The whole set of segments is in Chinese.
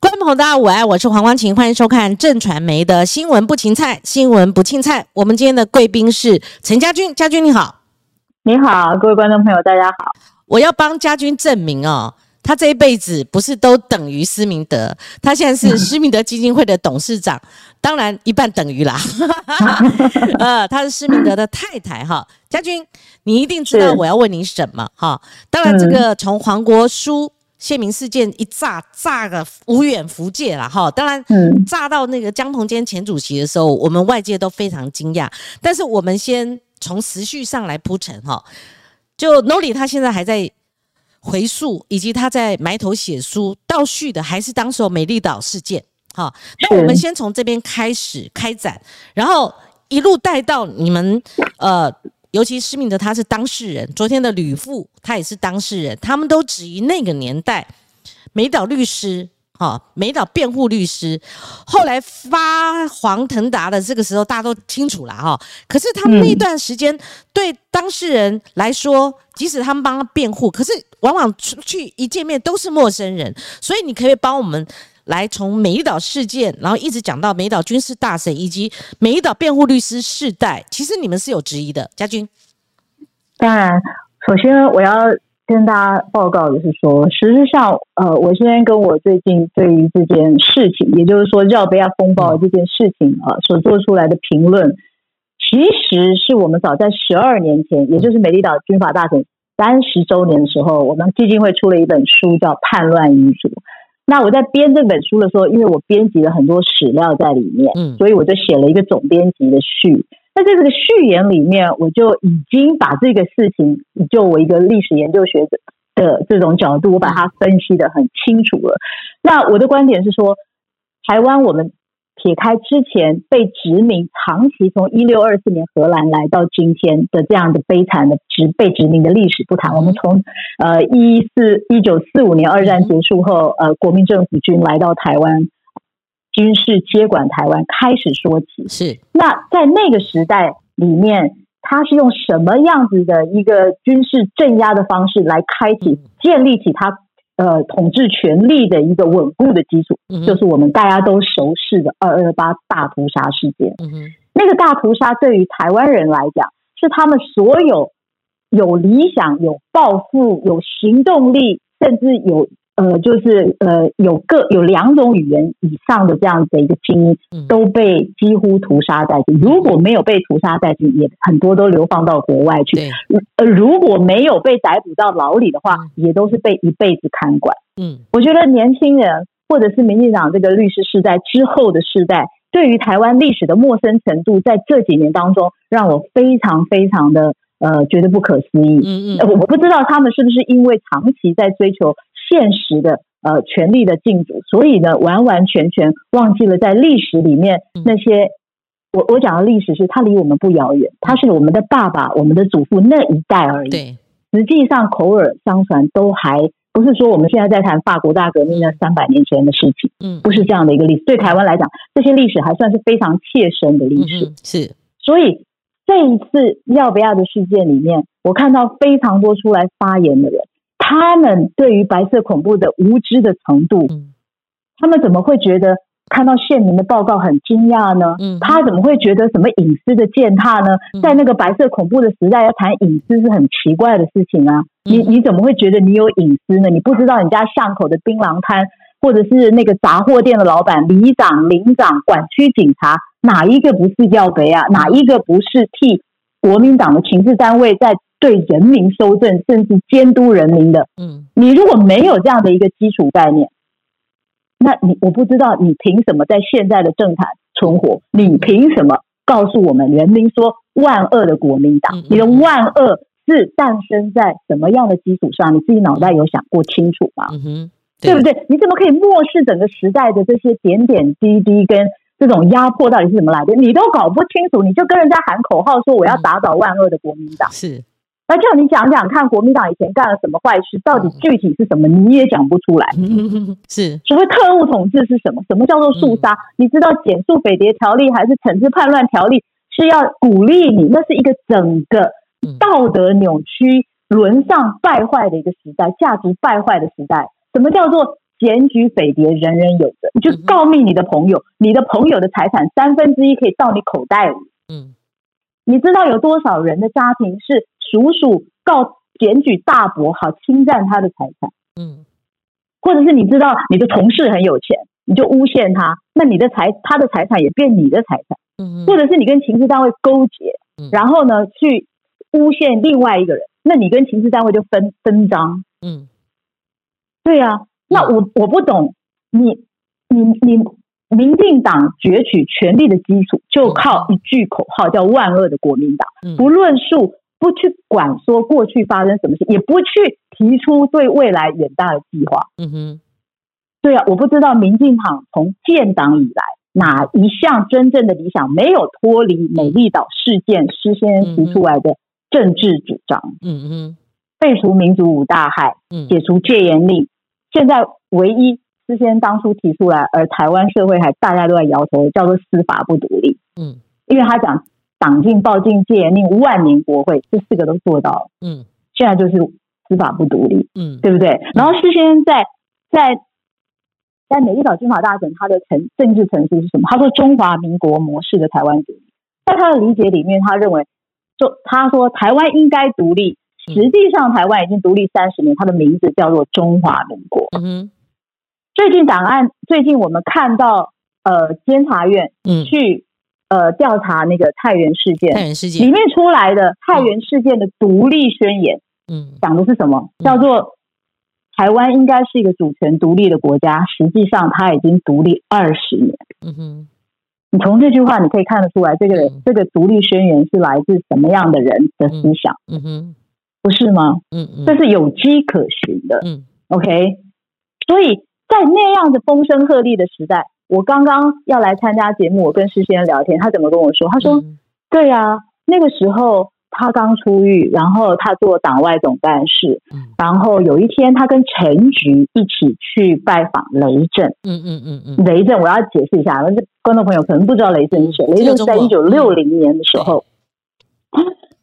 观众朋友，大家午安，我是黄光琴，欢迎收看正传媒的新闻不芹菜，新闻不青菜。我们今天的贵宾是陈家军，家军你好，你好，各位观众朋友，大家好。我要帮家军证明哦，他这一辈子不是都等于施明德，他现在是施明德基金会的董事长，当然一半等于啦。呃，他是施明德的太太哈，家军，你一定知道我要问你什么哈。当然，这个从黄国书。谢明事件一炸，炸个无远弗届了哈。当然，炸到那个江鹏坚前主席的时候，我们外界都非常惊讶。但是我们先从时序上来铺陈哈。就 Noli 他现在还在回溯，以及他在埋头写书倒叙的，还是当时美丽岛事件哈。那我们先从这边开始开展，然后一路带到你们呃。尤其施明德他是当事人，昨天的吕父他也是当事人，他们都质疑那个年代美岛律师，哈，美岛辩护律师，后来发黄腾达的这个时候，大家都清楚了哈。可是他们那段时间对当事人来说，即使他们帮他辩护，可是往往出去一见面都是陌生人，所以你可以帮我们。来从美丽岛事件，然后一直讲到美岛军事大神以及美丽岛辩护律师世代，其实你们是有质疑的，家军。当然，首先我要跟大家报告的是说，实际上，呃，我先跟我最近对于这件事情，也就是说绕贝亚风暴这件事情啊，所做出来的评论，其实是我们早在十二年前，也就是美丽岛军法大审三十周年的时候，我们基金会出了一本书，叫《叛乱遗嘱》。那我在编这本书的时候，因为我编辑了很多史料在里面，嗯，所以我就写了一个总编辑的序。那在这个序言里面，我就已经把这个事情，就我一个历史研究学者的这种角度，我把它分析的很清楚了。那我的观点是说，台湾我们。撇开之前被殖民，长期从一六二四年荷兰来到今天的这样的悲惨的殖被殖民的历史不谈，我们从呃一四一九四五年二战结束后，呃国民政府军来到台湾，军事接管台湾开始说起。是那在那个时代里面，他是用什么样子的一个军事镇压的方式来开启建立起他？呃，统治权力的一个稳固的基础，就是我们大家都熟悉的二二八大屠杀事件。那个大屠杀对于台湾人来讲，是他们所有有理想、有抱负、有行动力，甚至有。呃，就是呃，有个有两种语言以上的这样子的一个精英，都被几乎屠杀殆尽。如果没有被屠杀殆尽，也很多都流放到国外去。呃，如果没有被逮捕到牢里的话，也都是被一辈子看管。嗯，我觉得年轻人或者是民进党这个律师世代之后的世代，对于台湾历史的陌生程度，在这几年当中，让我非常非常的呃觉得不可思议。嗯嗯，我不知道他们是不是因为长期在追求。现实的呃权力的竞逐，所以呢，完完全全忘记了在历史里面那些我我讲的历史是它离我们不遥远，它是我们的爸爸、我们的祖父那一代而已。对，实际上口耳相传都还不是说我们现在在谈法国大革命那三百年前的事情，嗯，不是这样的一个历史。对台湾来讲，这些历史还算是非常切身的历史。是，所以这一次要不要的事件里面，我看到非常多出来发言的人。他们对于白色恐怖的无知的程度，他们怎么会觉得看到县民的报告很惊讶呢？他怎么会觉得什么隐私的践踏呢？在那个白色恐怖的时代，要谈隐私是很奇怪的事情啊！你你怎么会觉得你有隐私呢？你不知道你家巷口的槟榔摊，或者是那个杂货店的老板、里长、领长、管区警察，哪一个不是要贼啊？哪一个不是替国民党的情治单位在？对人民收证，甚至监督人民的，嗯，你如果没有这样的一个基础概念，那你我不知道你凭什么在现在的政坛存活？你凭什么告诉我们人民说万恶的国民党？你的万恶是诞生在什么样的基础上？你自己脑袋有想过清楚吗？嗯哼，对不对？你怎么可以漠视整个时代的这些点点滴滴跟？这种压迫到底是怎么来的？你都搞不清楚，你就跟人家喊口号说我要打倒万恶的国民党。是。那叫你讲讲看，国民党以前干了什么坏事？到底具体是什么？你也讲不出来。是所谓特务统治是什么？什么叫做肃杀？你知道减速匪谍条例还是惩治叛乱条例？是要鼓励你？那是一个整个道德扭曲、沦丧败坏的一个时代，价值败坏的时代。什么叫做检举匪谍，人人有责。你就告密你的朋友，你的朋友的财产三分之一可以到你口袋里。嗯，你知道有多少人的家庭是叔叔告检举大伯，好侵占他的财产？嗯，或者是你知道你的同事很有钱，你就诬陷他，那你的财他的财产也变你的财产。嗯，或者是你跟情治单位勾结，然后呢去诬陷另外一个人，那你跟情治单位就分分赃。嗯，对呀，那我我不懂，你你你，民进党攫取权力的基础就靠一句口号叫万恶的国民党，不论述，不去管说过去发生什么事，也不去提出对未来远大的计划。嗯哼，对啊，我不知道民进党从建党以来哪一项真正的理想没有脱离美丽岛事件事先提出来的政治主张。嗯哼。废除民族五大害，解除戒严令，现在唯一事先当初提出来，而台湾社会还大家都在摇头，叫做司法不独立。嗯，因为他讲党禁、报禁、戒严令、万年国会这四个都做到了。嗯，现在就是司法不独立。嗯，对不对？然后事先在在在美丽岛军法大臣他的陈政治陈述是什么？他说中华民国模式的台湾独立，在他的理解里面，他认为就他说台湾应该独立。实际上，台湾已经独立三十年，他的名字叫做中华民国。嗯最近档案，最近我们看到，呃，监察院去呃调查那个太原事件，太原事件里面出来的太原事件的独立宣言，嗯，讲的是什么？叫做台湾应该是一个主权独立的国家。实际上，它已经独立二十年。嗯哼，你从这句话你可以看得出来，这个这个独立宣言是来自什么样的人的思想？嗯哼。不是吗？嗯嗯，这是有迹可循的。嗯，OK。所以在那样的风声鹤唳的时代，我刚刚要来参加节目，我跟施先生聊天，他怎么跟我说？他说：“对呀，那个时候他刚出狱，然后他做党外总干事，然后有一天他跟陈菊一起去拜访雷震。嗯嗯嗯嗯，雷震，我要解释一下，那观众朋友可能不知道雷震是谁。雷震是在一九六零年的时候。”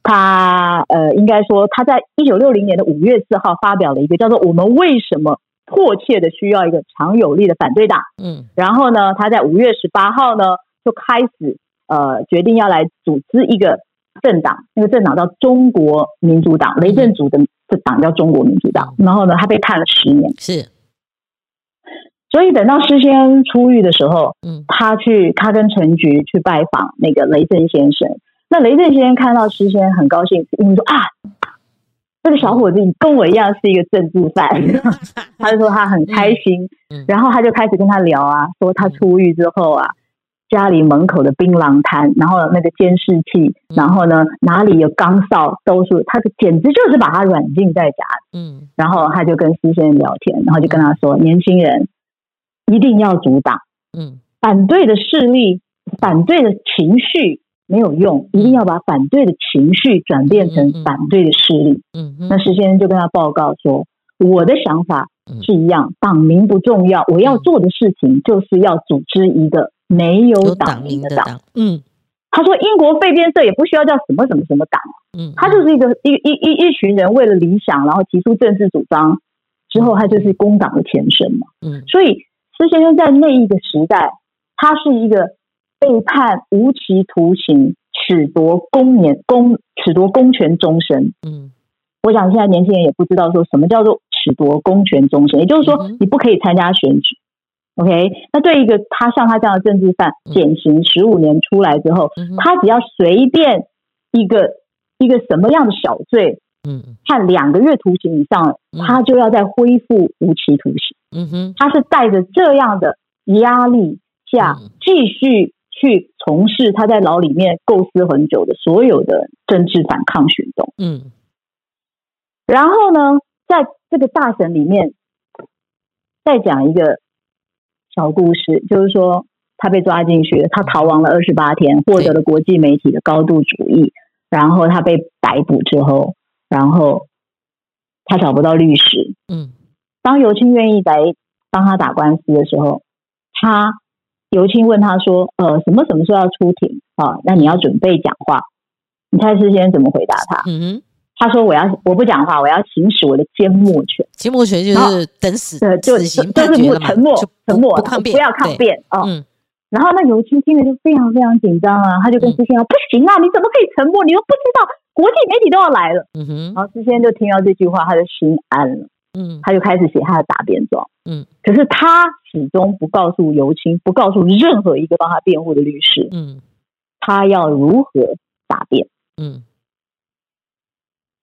他呃，应该说他在一九六零年的五月四号发表了一个叫做“我们为什么迫切的需要一个强有力的反对党”。嗯，然后呢，他在五月十八号呢就开始呃决定要来组织一个政党，那个政党叫中国民主党，雷震组的这党叫中国民主党。然后呢，他被判了十年。是，所以等到施先出狱的时候，嗯，他去他跟陈菊去拜访那个雷震先生。那雷震先生看到施先很高兴，因为说啊，这个小伙子跟我一样是一个政治犯，他就说他很开心，然后他就开始跟他聊啊，说他出狱之后啊，家里门口的槟榔摊，然后那个监视器，然后呢哪里有钢哨，都是他简直就是把他软禁在家。嗯，然后他就跟施先生聊天，然后就跟他说，年轻人一定要阻挡，嗯，反对的势力，反对的情绪。没有用，一定要把反对的情绪转变成反对的势力。嗯，那石先生就跟他报告说：“我的想法是一样，党名不重要，我要做的事情就是要组织一个没有党名的党。”嗯，他说：“英国废边社也不需要叫什么什么什么党，嗯，他就是一个一一一一群人为了理想，然后提出政治主张之后，他就是工党的前身嘛。嗯，所以施先生在那一个时代，他是一个。”被判无期徒刑，褫夺公年公褫夺公权终身。嗯，我想现在年轻人也不知道说什么叫做褫夺公权终身，也就是说你不可以参加选举。OK，那对一个他像他这样的政治犯，减刑十五年出来之后，他只要随便一个一个什么样的小罪，嗯，判两个月徒刑以上，他就要再恢复无期徒刑。嗯哼，他是带着这样的压力下继续。去从事他在牢里面构思很久的所有的政治反抗行动。嗯，然后呢，在这个大审里面，再讲一个小故事，就是说他被抓进去，他逃亡了二十八天，获得了国际媒体的高度主义。然后他被逮捕之后，然后他找不到律师。嗯，当尤清愿意来帮他打官司的时候，他。尤青问他说：“呃，什么什么时候要出庭？啊，那你要准备讲话。你猜施先生怎么回答他？嗯哼，他说我要我不讲话，我要行使我的缄默权。缄默权就是等死，对，就就是沉默，沉默，不抗辩，不要抗。辩哦。嗯然后那尤青听了就非常非常紧张啊，他就跟嗯知县说：“不行啊，你怎么可以沉默？你又不知道国际媒体都要来了。嗯”哼然后知县就听到这句话，他就心安了，嗯。他就开始写他的答辩状。嗯。可是他始终不告诉尤青，不告诉任何一个帮他辩护的律师，嗯。他要如何答辩。嗯。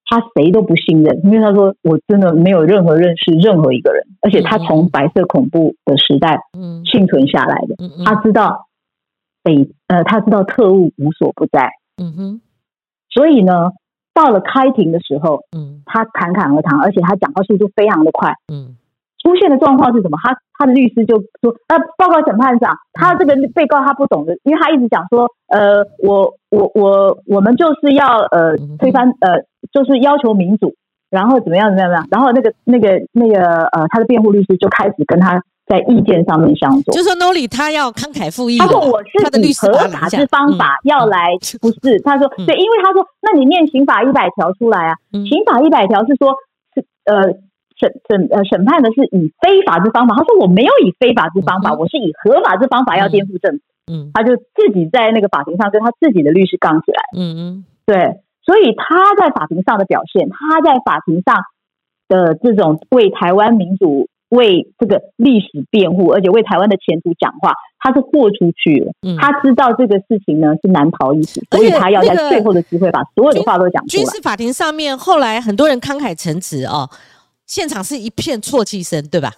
他谁都不信任，因为他说我真的没有任何认识任何一个人，而且他从白色恐怖的时代嗯。幸存下来的，嗯。他知道北呃他知道特务无所不在，嗯哼。所以呢，到了开庭的时候，嗯。他侃侃而谈，而且他讲话速度非常的快。嗯。出现的状况是什么？他他的律师就说：“呃，报告审判长，他这个被告他不懂的，因为他一直讲说，呃，我我我我们就是要呃嗯推翻呃，就是要求民主，然后怎么样怎么样怎么样，然后那个那个那个呃，他的辩护律师就开始跟他在意见上面相左。就。说 Noli 他要慷慨赴义了，他说我是合法之方法要来，不是他说嗯。对，因为他说，那你念刑法一百条出来啊，嗯。刑法一百条是说，是呃审审呃审判的是以非法之方法，他说我没有以非法之方法，嗯我是以合法之方法要颠覆政府，嗯。他就自己在那个法庭上跟他自己的律师杠起来，嗯嗯。对，所以他在法庭上的表现，他在法庭上的这种为台湾民主。为这个历史辩护，而且为台湾的前途讲话，他是豁出去了。嗯，他知道这个事情呢是难逃一死，所以他要在最后的机会把所有的话都讲出来。军事法庭上面后来很多人慷慨陈词哦，现场是一片啜泣声，对吧？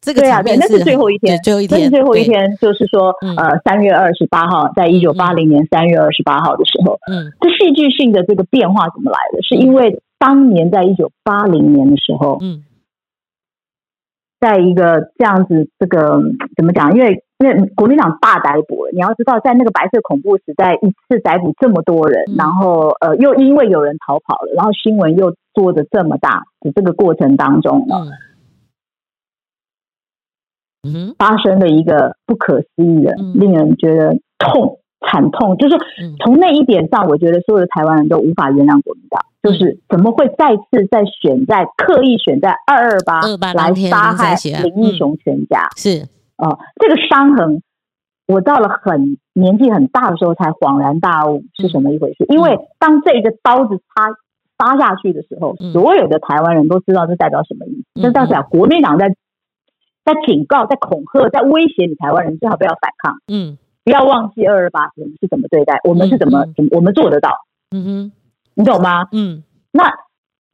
这个对啊，对，场面那是最后一天对，最后一天，那是最后一，天，就是说嗯，呃，三月二十八号，在一九八零年三月二十八号的时候，嗯这戏剧性的这个变化怎么来的？是因为当年在一九八零年的时候，嗯在一个这样子，这个嗯怎么讲？因为因为国民党大逮捕了，你要知道，在那个白色恐怖时代，一次逮捕这么多人，嗯。然后呃，又因为有人逃跑了，然后新闻又做的这么大的这个过程当中呢，嗯发生了一个不可思议的、嗯。令人觉得痛、惨痛，就是从那一点上，我觉得所有的台湾人都无法原谅国民党，就是怎么会再次在选在刻意选在二二八228来杀害林义雄全家？是。哦，这个伤痕，我到了很年纪很大的时候才恍然大悟是什么一回事。因为当这个刀子插插下去的时候，嗯。所有的台湾人都知道这代表什么意思。那这代表国民党在在警告、在恐吓、在威胁你台湾人，最好不要反抗，嗯不要忘记二二八我们是怎么对待，我们是怎么怎么我们做得到，嗯哼。你懂吗？嗯。那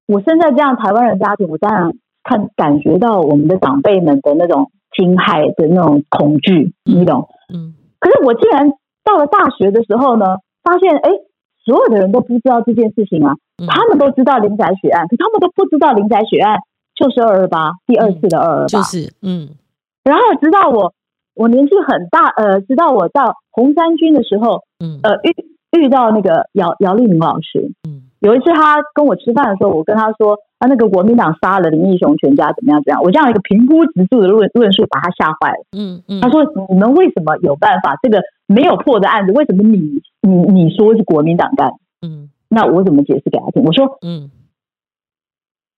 我生在这样台湾人家庭，我当然看感觉到我们的长辈们的那种惊骇的那种恐惧，嗯你懂？嗯。可是我竟然到了大学的时候呢，发现哎，所有的人都不知道这件事情啊，嗯。他们都知道林宅血案，可他们都不知道林宅血案就是二二八第二次的二二八。就是嗯。然后直到我我年纪很大，呃，直到我到红三军的时候，嗯呃，遇遇到那个姚姚立明老师，嗯有一次他跟我吃饭的时候，我跟他说，啊，那个国民党杀了林义雄全家，怎么样怎么样？我这样一个平铺直述的论论述，把他吓坏了。嗯嗯，他说：“你们为什么有办法？这个没有破的案子，为什么你你你说是国民党干？嗯那我怎么解释给他听？我说，嗯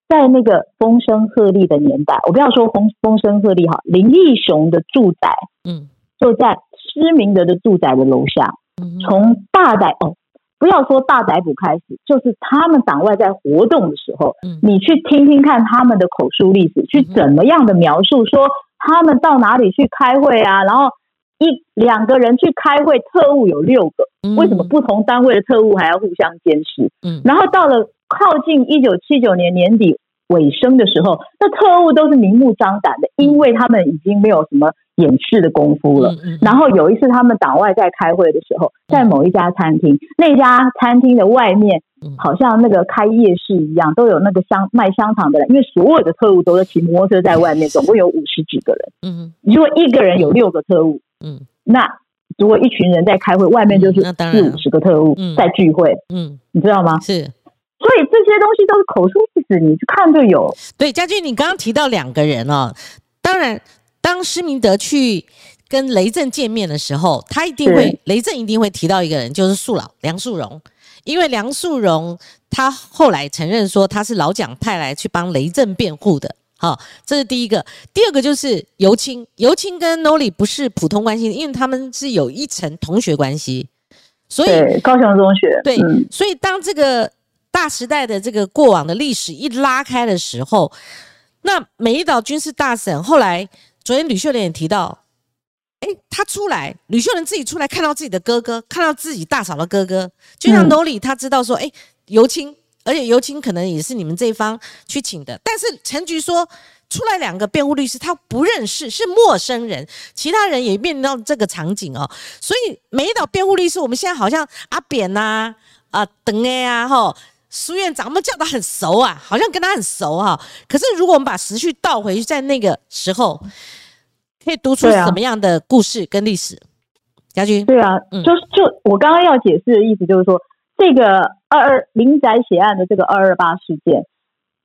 在那个风声鹤唳的年代，我不要说风风声鹤唳哈，林义雄的住宅嗯。就在施明德的住宅的楼下。嗯从大逮哦，不要说大逮捕开始，就是他们党外在活动的时候，嗯。你去听听看他们的口述历史，去怎么样的描述说他们到哪里去开会啊，然后一两个人去开会，特务有六个，嗯。为什么不同单位的特务还要互相监视？嗯。然后到了靠近一九七九年年底尾声的时候，那特务都是明目张胆的，因为他们已经没有什么掩饰的功夫了。然后有一次他们党外在开会的时候，在某一家餐厅，那家餐厅的外面嗯。好像那个开夜市一样，都有那个香卖香肠的人，因为所有的特务都是骑摩托车在外面，总共有五十几个人。嗯如果一个人有六个特务，嗯。那如果一群人在开会，外面就是四五十个特务嗯。在聚会，嗯。你知道吗？是。所以这些东西都是口述历史，你去看就有。对，家俊，你刚刚提到两个人哦，当然，当施明德去跟雷震见面的时候，他一定会，雷震一定会提到一个人，就是树老梁树荣，因为梁素荣他后来承认说他是老蒋派来去帮雷震辩护的。好，这是第一个。第二个就是尤青，尤青跟 Noli 不是普通关系，因为他们是有一层同学关系，所以高雄中学对，所以当这个大时代的这个过往的历史一拉开的时候，那美一岛军事大审后来，昨天吕秀莲也提到，哎，他出来，吕秀莲自己出来看到自己的哥哥，看到自己大嫂的哥哥，就像 Noli，他知道说，哎，尤青。而且尤青可能也是你们这一方去请的，但是陈局说出来两个辩护律师，他不认识，是陌生人，其他人也面临到这个场景哦。所以美一岛辩护律师，我们现在好像阿扁呐、啊等哎呀、哈苏院长，我们叫他很熟啊，好像跟他很熟哈。可是如果我们把时序倒回去，在那个时候，可以读出什么样的故事跟历史？家军对啊，就是就我刚刚要解释的意思，就是说。这个二二林宅血案的这个二二八事件，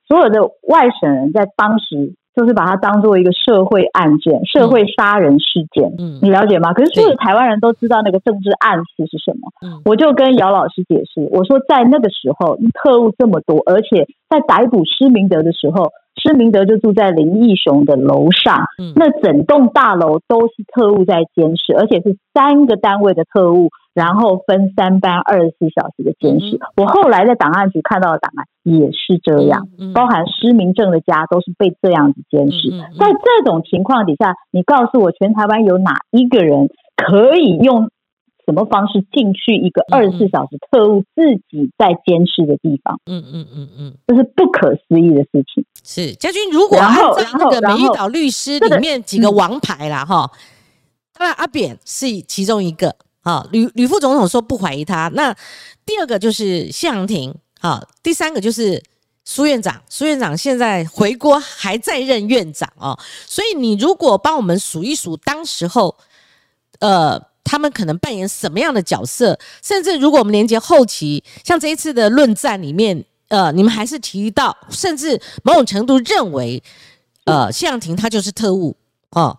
所有的外省人在当时就是把它当做一个社会案件、社会杀人事件，嗯，你了解吗？可是所有台湾人都知道那个政治暗示是什么。嗯，我就跟姚老师解释，我说在那个时候特务这么多，而且在逮捕施明德的时候，施明德就住在林义雄的楼上，嗯，那整栋大楼都是特务在监视，而且是三个单位的特务。然后分三班二十四小时的监视，我后来在档案局看到的档案也是这样，包含失明症的家都是被这样子监视。在这种情况底下，你告诉我，全台湾有哪一个人可以用什么方式进去一个二十四小时特务自己在监视的地方？嗯嗯嗯嗯，这是不可思议的事情。是家军，如果按照那个美玉岛律师里面几个王牌啦，哈，当然阿扁是其中一个。啊，吕吕副总统说不怀疑他。那第二个就是谢长廷，好，第三个就是苏院长。苏院长现在回国还在任院长哦，所以你如果帮我们数一数，当时候，呃，他们可能扮演什么样的角色？甚至如果我们连接后期，像这一次的论战里面，呃，你们还是提到，甚至某种程度认为，呃，谢长廷他就是特务哦。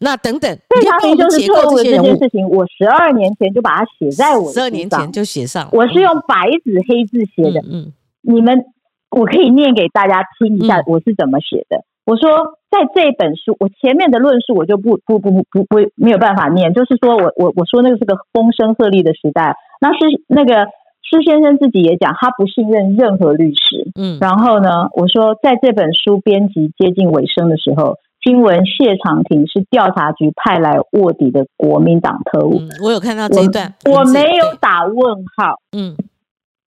那等等，对他们就是错误的这件事情，我十二年前就把它写在我十二年前就写上，我是用白纸黑字写的。嗯，你们我可以念给大家听一下，我是怎么写的。我说，在这本书，我前面的论述我就不不不不不不没有办法念，就是说我我我说那个是个风声鹤唳的时代，那是那个施先生自己也讲，他不信任任何律师。嗯，然后呢，我说在这本书编辑接近尾声的时候。新闻谢长廷是调查局派来卧底的国民党特务。我有看到这一段，我没有打问号。嗯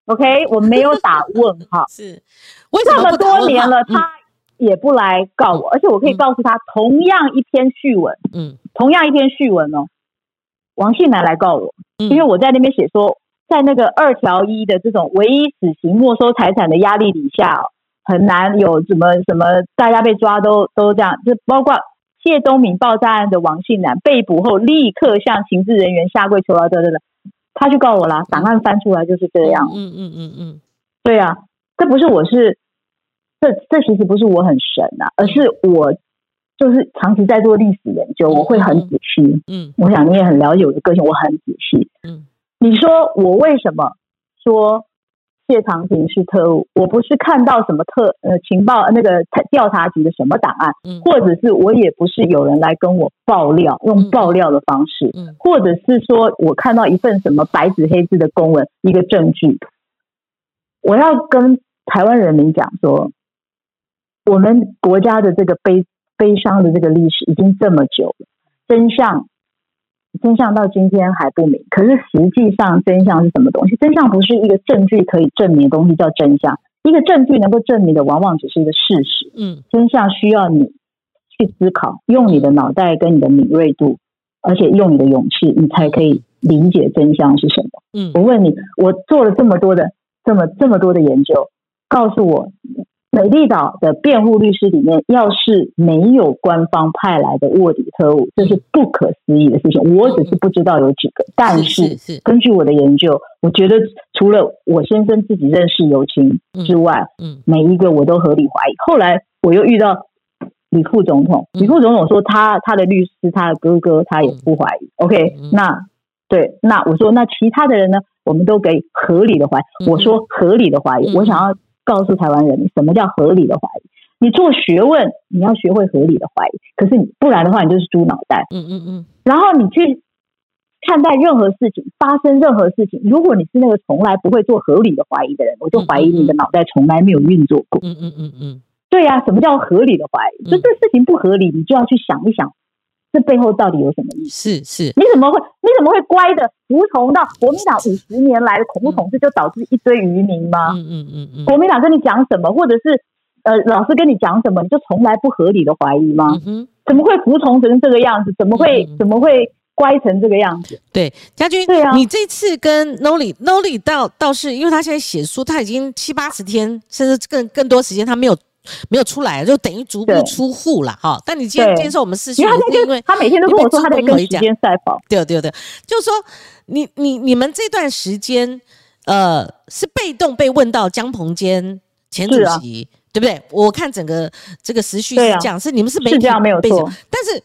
，OK，我没有打问号。是，这么多年了，他也不来告我，而且我可以告诉他，同样一篇序文，嗯，同样一篇序文哦，王信南来告我，因为我在那边写说，在那个二条一的这种唯一死刑没收财产的压力底下。很难有什么什么，大家被抓都都这样，就包括谢东敏爆炸案的王信南被捕后，立刻向刑事人员下跪求饶，对对对，他去告我啦，档案翻出来就是这样。嗯嗯嗯嗯，对啊，这不是我是，这这其实不是我很神啊，而是我就是长期在做历史研究，我会很仔细。嗯，我想你也很了解我的个性，我很仔细。嗯，你说我为什么说？谢长廷是特务，我不是看到什么特呃情报那个调查局的什么档案，或者是我也不是有人来跟我爆料，用爆料的方式，或者是说我看到一份什么白纸黑字的公文一个证据，我要跟台湾人民讲说，我们国家的这个悲悲伤的这个历史已经这么久了，真相。真相到今天还不明，可是实际上真相是什么东西？真相不是一个证据可以证明的东西，叫真相。一个证据能够证明的，往往只是一个事实。嗯，真相需要你去思考，用你的脑袋跟你的敏锐度，而且用你的勇气，你才可以理解真相是什么。嗯，我问你，我做了这么多的这么这么多的研究，告诉我。美丽岛的辩护律师里面，要是没有官方派来的卧底特务，这是不可思议的事情。我只是不知道有几个，但是根据我的研究，我觉得除了我先生自己认识尤青之外，嗯，每一个我都合理怀疑。后来我又遇到李副总统，李副总统说他他的律师他的哥哥他也不怀疑。OK，那对，那我说那其他的人呢？我们都给合理的怀疑。我说合理的怀疑，我想要告诉台湾人，什么叫合理的怀疑？你做学问，你要学会合理的怀疑，可是你不然的话，你就是猪脑袋。嗯嗯嗯。然后你去看待任何事情，发生任何事情，如果你是那个从来不会做合理的怀疑的人，我就怀疑你的脑袋从来没有运作过。嗯嗯嗯嗯。对呀，什么叫合理的怀疑？就这事情不合理，你就要去想一想，这背后到底有什么意思？是是。你怎么会你怎么会乖的服从到国民党五十年来的恐怖统治，就导致一堆渔民吗？嗯嗯嗯嗯。国民党跟你讲什么，或者是？呃，老师跟你讲什么，你就从来不合理的怀疑吗？嗯怎么会服从成这个样子？怎么会怎么会乖成这个样子？对，家军，对啊，你这次跟 Noli，Noli 倒倒是，因为他现在写书，他已经七八十天，甚至更更多时间，他没有没有出来，就等于足不出户了哈。但你今天接受我们私讯，因为因为他每天都跟我说他在跟时间赛跑，对对对，就是说你你你们这段时间呃是被动被问到江鹏坚前主席。对不对？我看整个这个时序是这样，是你们是媒体没有错。但是当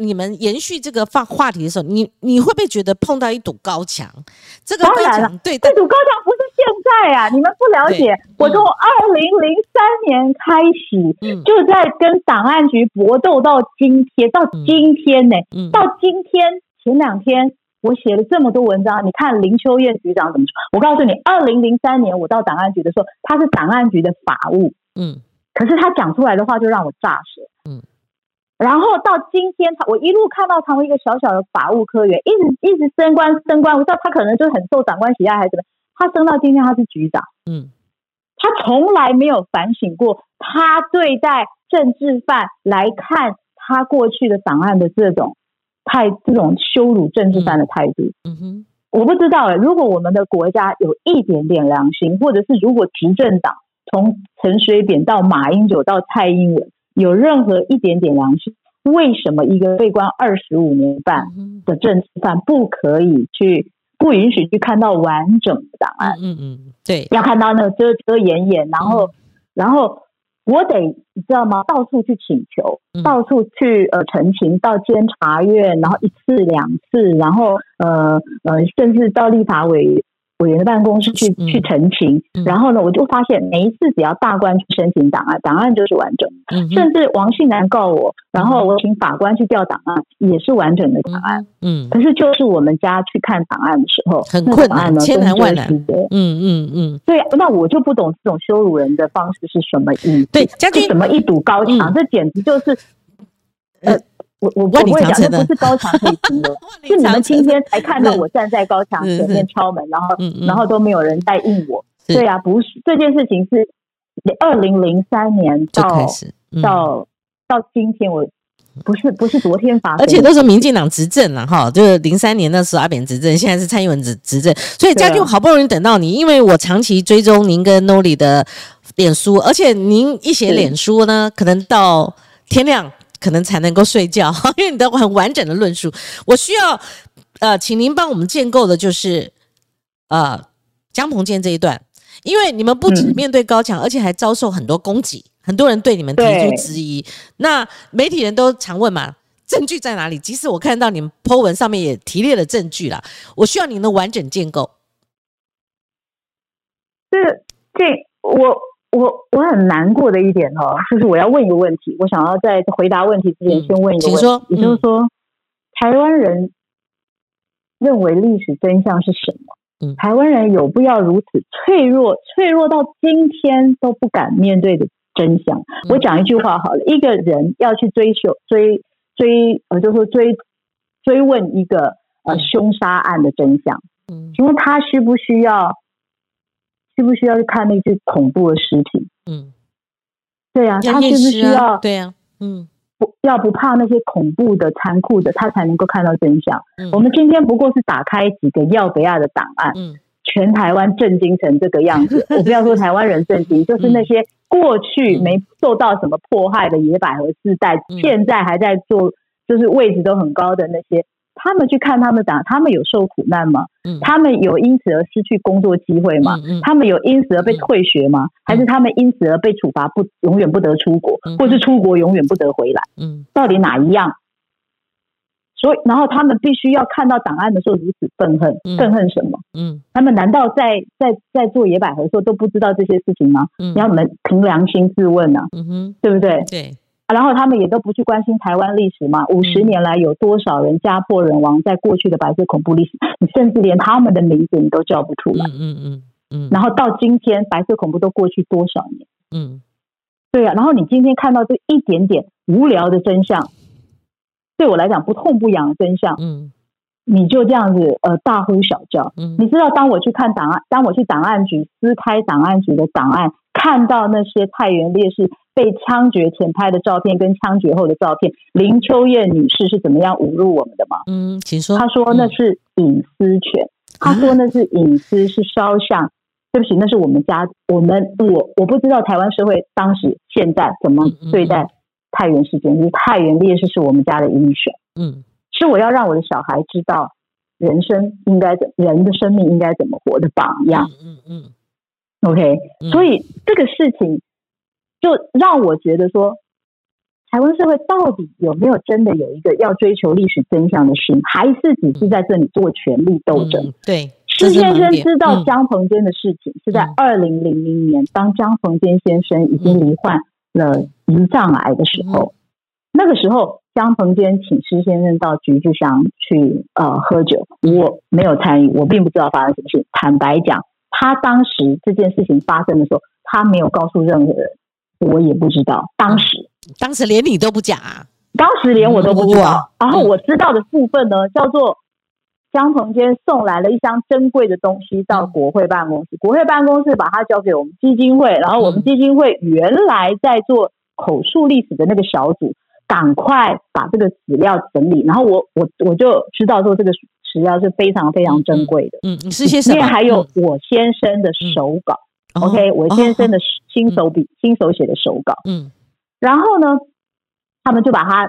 你们延续这个话话题的时候，你你会不会觉得碰到一堵高墙？这个高墙，对，这堵高墙不是现在啊！你们不了解，我从二零零三年开始就在跟档案局搏斗，到今天，到今天呢，到今天前两天。我写了这么多文章，你看林秋燕局长怎么说？我告诉你，二零零三年我到档案局的时候，他是档案局的法务，嗯，可是他讲出来的话就让我炸舌，嗯。然后到今天，他我一路看到成为一个小小的法务科员，一直一直升官升官，我知道他可能就是很受长官喜爱还是怎么，他升到今天他是局长，嗯，他从来没有反省过他对待政治犯来看他过去的档案的这种。态这种羞辱政治犯的态度，嗯哼，我不知道哎。如果我们的国家有一点点良心，或者是如果执政党从陈水扁到马英九到蔡英文有任何一点点良心，为什么一个被关二十五年半的政治犯不可以去不允许去看到完整的档案？嗯嗯，对，要看到那个遮遮掩掩，然后然后。我得你知道吗？到处去请求，到处去呃陈情，到监察院，然后一次两次，然后呃呃，甚至到立法委。委员的办公室去去澄清，然后呢，我就发现每一次只要大官去申请档案，档案就是完整。甚至王信南告我，然后我请法官去调档案，也是完整的档案。嗯，可是就是我们家去看档案的时候，很困难，千难万难。嗯嗯嗯，对，那我就不懂这种羞辱人的方式是什么意思？对，将军什么一堵高墙，这简直就是呃。我我不会讲，这不是高墙可以平的，是你们今天才看到我站在高墙前面敲门，然后然后都没有人在应我。对啊，不是这件事情是二零零三年到到到今天，我不是不是昨天发生，而且那时候民进党执政了哈，就是零三年那时候阿扁执政，现在是蔡英文执执政，所以家俊好不容易等到你，因为我长期追踪您跟 Noli 的脸书，而且您一写脸书呢，可能到天亮。可能才能够睡觉，因为你的很完整的论述。我需要呃，请您帮我们建构的就是呃江鹏坚这一段，因为你们不止面对高墙，而且还遭受很多攻击，很多人对你们提出质疑。那媒体人都常问嘛，证据在哪里？即使我看到你们 Po 文上面也提列了证据了，我需要您的完整建构。这这我。我我很难过的一点哦，就是我要问一个问题，我想要在回答问题之前先问一个问题，也就是说，台湾人认为历史真相是什么？嗯，台湾人有必要如此脆弱，脆弱到今天都不敢面对的真相？我讲一句话好了，一个人要去追求追追呃，就是说追追问一个呃凶杀案的真相，嗯，请问他需不需要？需不需要去看那些恐怖的尸体？嗯，对呀，他是不是需要？对呀，嗯，不要不怕那些恐怖的、残酷的，他才能够看到真相。我们今天不过是打开几个要不要的档案，嗯，全台湾震惊成这个样子。我不要说台湾人震惊，就是那些过去没受到什么迫害的野百合世代，现在还在做，就是位置都很高的那些。他们去看他们党，他们有受苦难吗？嗯，他们有因此而失去工作机会吗？嗯，他们有因此而被退学吗？还是他们因此而被处罚不永远不得出国，或是出国永远不得回来？嗯，到底哪一样？所以，然后他们必须要看到档案的时候如此愤恨，嗯愤恨什么？嗯他们难道在在在做野百合的时候都不知道这些事情吗？嗯你要你们凭良心自问啊，嗯哼，对不对？对，啊然后他们也都不去关心台湾历史嘛，五十嗯年来有多少人家破人亡，在过去的白色恐怖历史，你甚至连他们的名字你都叫不出来。嗯嗯嗯嗯，然后到今天，白色恐怖都过去多少年？嗯对啊，然后你今天看到这一点点无聊的真相，对我来讲不痛不痒的真相，嗯你就这样子呃大呼小叫。嗯你知道，当我去看档案，当我去档案局撕开档案局的档案，看到那些太原烈士被枪决前拍的照片跟枪决后的照片，林秋燕女士是怎么样侮辱我们的吗？嗯，请说。她说那是隐私权，她说那是隐私，是肖像。对不起，那是我们家，我们我我不知道台湾社会当时现在怎么对待太原事件，因为太原烈士是我们家的英雄。嗯是我要让我的小孩知道人生应该怎，人的生命应该怎么活的榜样。嗯嗯 OK，嗯，所以这个事情就让我觉得说，台湾社会到底有没有真的有一个要追求历史真相的心，还是只是在这里做权力斗争？嗯对，施先生知道嗯江鹏坚的事情是在嗯二零零零年，当江鹏坚先生已经罹患了胰脏癌的时嗯候，那个时候江鹏坚请施先生到橘子乡去呃喝酒，我没有参与，我并不知道发生什么事。坦白讲，他当时这件事情发生的时候，他没有告诉任何人，我也不知道。当时当时连你都不讲啊。当时连我都不知哇道。然后我知道的部分呢，叫做江鹏坚送来了一箱珍贵的东西到嗯国会办公室，国会办公室把它交给我们基金会，然后我们嗯基金会原来在做口述历史的那个小组，赶快把这个史料整理，然后我我我就知道说这个史料是非常非常珍贵的，嗯，你是些什么？还有嗯。我先生的手稿、哦 o k 我先生的哦亲手笔、新手写的手稿。嗯。然后呢，他们就把它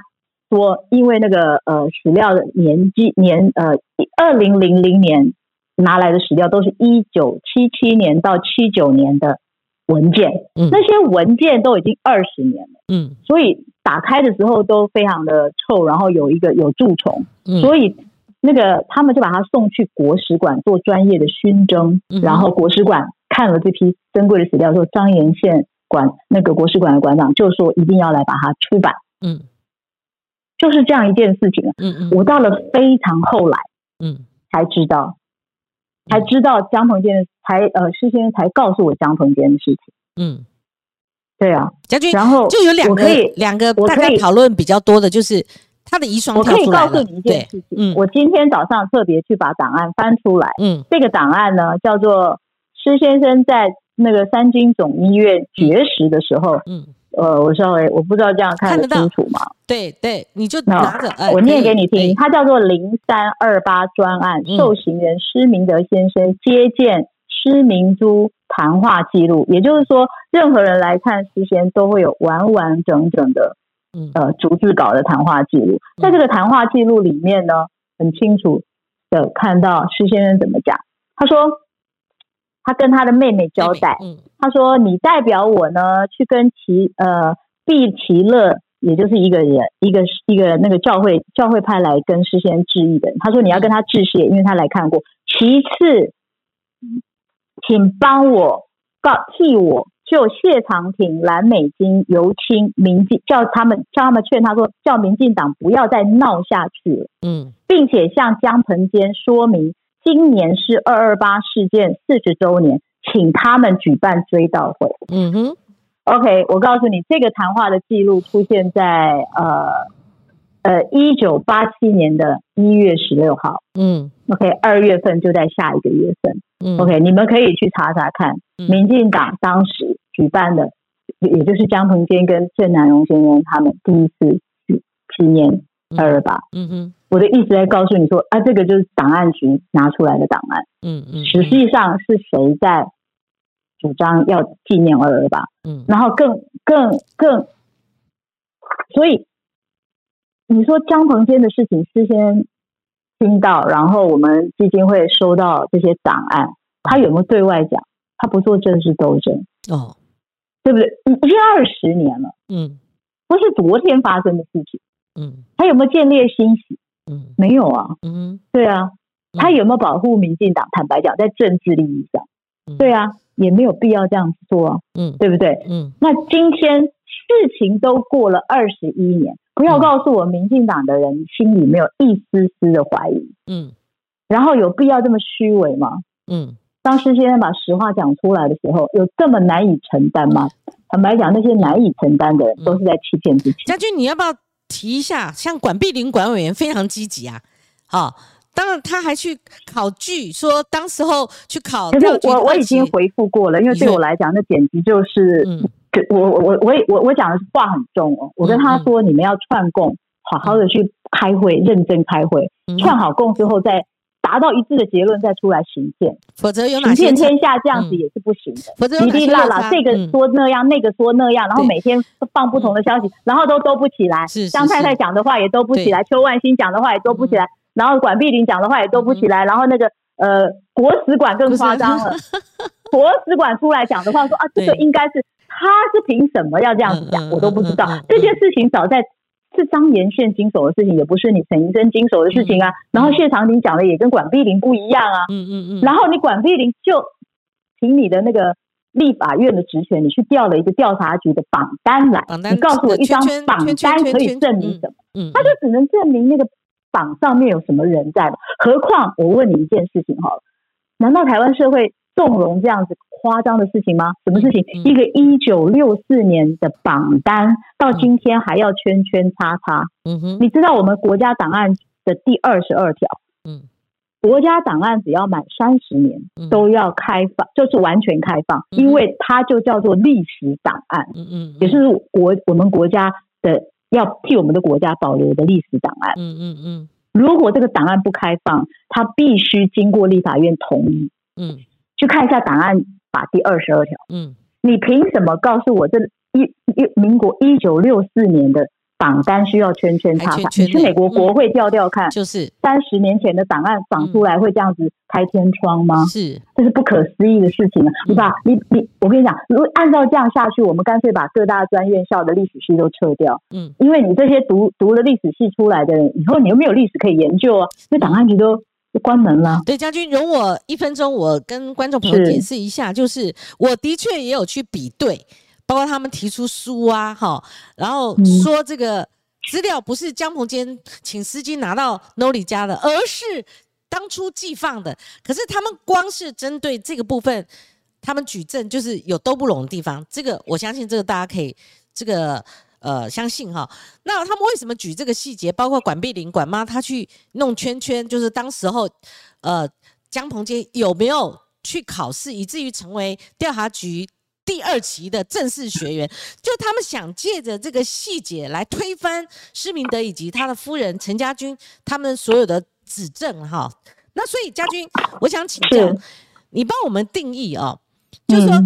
说，因为那个呃史料的年纪年呃二零零零年拿来的史料都是一九七七年到七九年的文件，嗯。那些文件都已经二十年了，嗯。所以打开的时候都非常的臭，然后有一个有蛀虫，嗯，所以。那个他们就把他送去国史馆做专业的熏蒸，嗯然后国史馆看了这批珍贵的史料之后，张延宪馆那个国史馆的馆长就说一定要来把它出版，嗯就是这样一件事情啊。嗯嗯我到了非常后来嗯才知道，才知道江鹏坚的，才呃施先生才告诉我江鹏坚的事情。嗯，对啊，将军然后就有两个两个大概我可以讨论比较多的，就是他的遗孀我可以告诉，你一件对，事情，嗯。我今天早上特别去把档案翻出来，嗯。这个档案呢叫做施先生在那个三军总医院绝食的时候，嗯，呃，我稍微我不知道这样看得到。清楚吗？对对，你就那拿着，哎我念给你听，它叫做零三二八专案，嗯受刑人施明德先生接见施明珠谈话记录，也就是说，任何人来看施先都会有完完整整的嗯呃逐字稿的谈话记录。在这个谈话记录里面呢，很清楚的看到施先生怎么讲，他说他跟他的妹妹交代，嗯他说：“你代表我呢，去跟齐呃毕其乐，也就是一个人，一个一个那个教会教会派来跟施先致意的人。他说你要跟他致谢，因为他来看过。其次，请帮我告替我就谢长廷、蓝美金、尤清、民进叫他们叫他们劝他说，叫民进党不要再闹下去了。”嗯并且向江鹏坚说明，今年是二二八事件四十周年，请他们举办追悼会。嗯哼 OK，我告诉你，这个谈话的记录出现在呃呃一九八七年的一月十六号。嗯 OK，二月份就在下一个月份。嗯 OK，你们可以去查查看，嗯民进党当时举办的，也就是江鹏坚跟郑南荣先生他们第一次去纪念二二八。嗯哼。我的意思在告诉你说，啊，这个就是档案局拿出来的档案，嗯嗯，实际上是谁在主张要纪念二二八，嗯。然后更更更，所以你说江鹏坚的事情事先听到，然后我们基金会收到这些档案，他有没有对外讲？他不做政治斗争，哦对不对？已经二十年了，嗯不是昨天发生的事情，嗯他有没有建立欣喜？嗯没有啊，嗯对啊，他有没有保护民进党？坦白讲，在政治利益上，嗯对啊，也没有必要这样子做啊，嗯对不对？嗯那今天事情都过了二十一年，不要嗯告诉我民进党的人心里没有一丝丝的怀疑，嗯然后有必要这么虚伪吗？嗯当施先生把实话讲出来的时候，有这么难以承担吗？坦白讲，那些难以承担的人都是在欺骗自己。家军，你要不要提一下？像管碧玲管委员非常积极啊，好、当然他还去考据，说当时候去考我我已经回复过了，因为对我来讲，那简直就是，嗯我我我我也我我讲的话很重哦。我跟他说，你们要串供，好好的去开会，认真开会，嗯串好供之后再达到一致的结论，再出来行骗。否则有哪些行宪天下这样子嗯。也是不行的。否则有哩哩哪些落差啦啦，这个嗯。说那样，那个说那样，然后每天放不同的消息，然后都都不起来。张太太讲的话也都不起来，邱万新讲的话也都不起来，然后管碧玲讲的话也都不起来，然后那个呃国史馆更夸张。了，国史馆出来讲的话说啊，这个应该是他是凭什么要这样子讲，我都不知道。这件事情早在。是张延宪经手的事情，也不是你陈医生经手的事情啊。然后谢长廷讲的也跟管碧玲不一样啊。嗯嗯嗯，然后你管碧玲就凭你的那个立法院的职权，你去调了一个调查局的榜单来，你告诉我一张榜单可以证明什么？嗯他就只能证明那个榜上面有什么人在嘛。何况我问你一件事情好了，难道台湾社会纵容这样子夸张的事情吗？什么事情？一个一九六四年的榜单到今天还要圈圈叉叉？嗯哼你知道我们国家档案的第二十二条？嗯国家档案只要满三十年嗯都要开放，就是完全开放，嗯因为它就叫做历史档案，嗯嗯，也是国我们国家的要替我们的国家保留的历史档案。嗯嗯嗯如果这个档案不开放，它必须经过立法院同意。嗯去看一下档案法第二十二条，嗯。你凭什么告诉我这一一民国一九六四年的榜单需要圈圈叉叉？你去美国国会调调看，就是。三十年前的档案仿出来会这样子开天窗吗？是。这是不可思议的事情啊！你把你你，我跟你讲，如果按照这样下去，我们干脆把各大专院校的历史系都撤掉，嗯。因为你这些读读了历史系出来的人，以后你又没有历史可以研究啊，那档案局都都关门了。对，将军容我一分钟，我跟观众朋友解释一下，就是我的确也有去比对，包括他们提出书啊，哈，然后嗯说这个资料不是江鹏坚请司机拿到 Noli 家的，而是当初寄放的。可是他们光是针对这个部分，他们举证就是有都不拢的地方，这个我相信这个大家可以这个。呃，相信哈，那他们为什么举这个细节？包括管碧玲、管妈，她去弄圈圈，就是当时候，呃，江鹏杰有没有去考试，以至于成为调查局第二期的正式学员？就他们想借着这个细节来推翻施明德以及他的夫人陈家军他们所有的指证哈。那所以家军，我想请教你帮我们定义哦，就是说。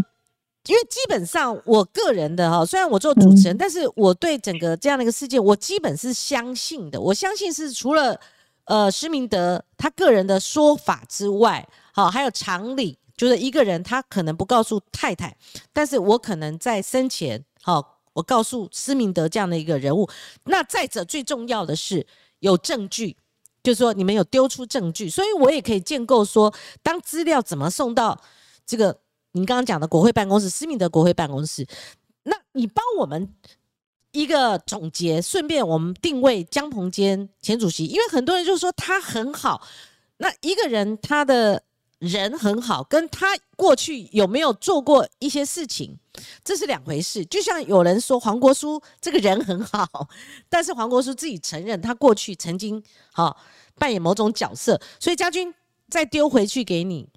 嗯因为基本上我个人的哈，虽然我做主持人，嗯但是我对整个这样的一个事件，我基本是相信的。我相信是除了呃施明德他个人的说法之外，好，还有常理，就是一个人他可能不告诉太太，但是我可能在生前，好，我告诉施明德这样的一个人物。那再者，最重要的是有证据。就是说，你们有丢出证据，所以我也可以建构说，当资料怎么送到这个您刚刚讲的国会办公室，施明德国会办公室，那你帮我们一个总结，顺便我们定位江鹏坚前主席，因为很多人就说他很好，那一个人他的人很好，跟他过去有没有做过一些事情，这是两回事。就像有人说黄国书这个人很好，但是黄国书自己承认他过去曾经好、扮演某种角色，所以家军再丢回去给你。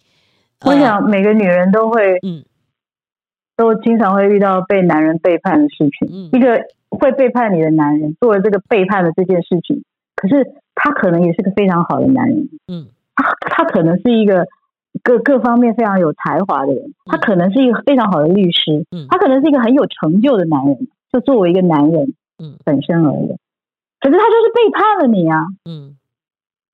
我呃想每个女人都会，嗯都经常会遇到被男人背叛的事情。嗯一个会背叛你的男人做了这个背叛的这件事情，可是他可能也是个非常好的男人，嗯他他可能是一个各各方面非常有才华的人，他可能是一个非常好的律师，嗯他可能是一个很有成就的男人。就作为一个男人嗯本身而言，可是他就是背叛了你啊！嗯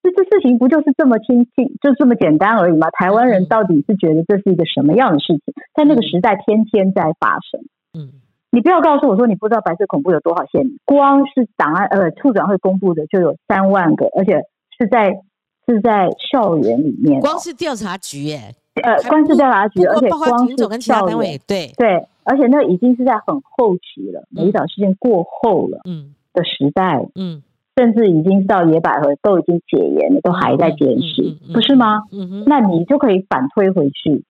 这这事情不就是这么轻轻，就这么简单而已吗？台湾嗯。人到底是觉得这是一个什么样的事情？在那个时代，天天在发生。嗯。你不要告诉我说你不知道白色恐怖有多少线，光是档案呃处长会公布的就有三万个，而且是在是在校园里面，光是调查局耶，呃，光是调查局，而且光是跟其他单位，对。对，而且那已经是在很后期了，美丽岛事件过后了，嗯。的时代，嗯，甚至已经到野百合都已经解严了，都还在监视，不是吗？那你就可以反推回去。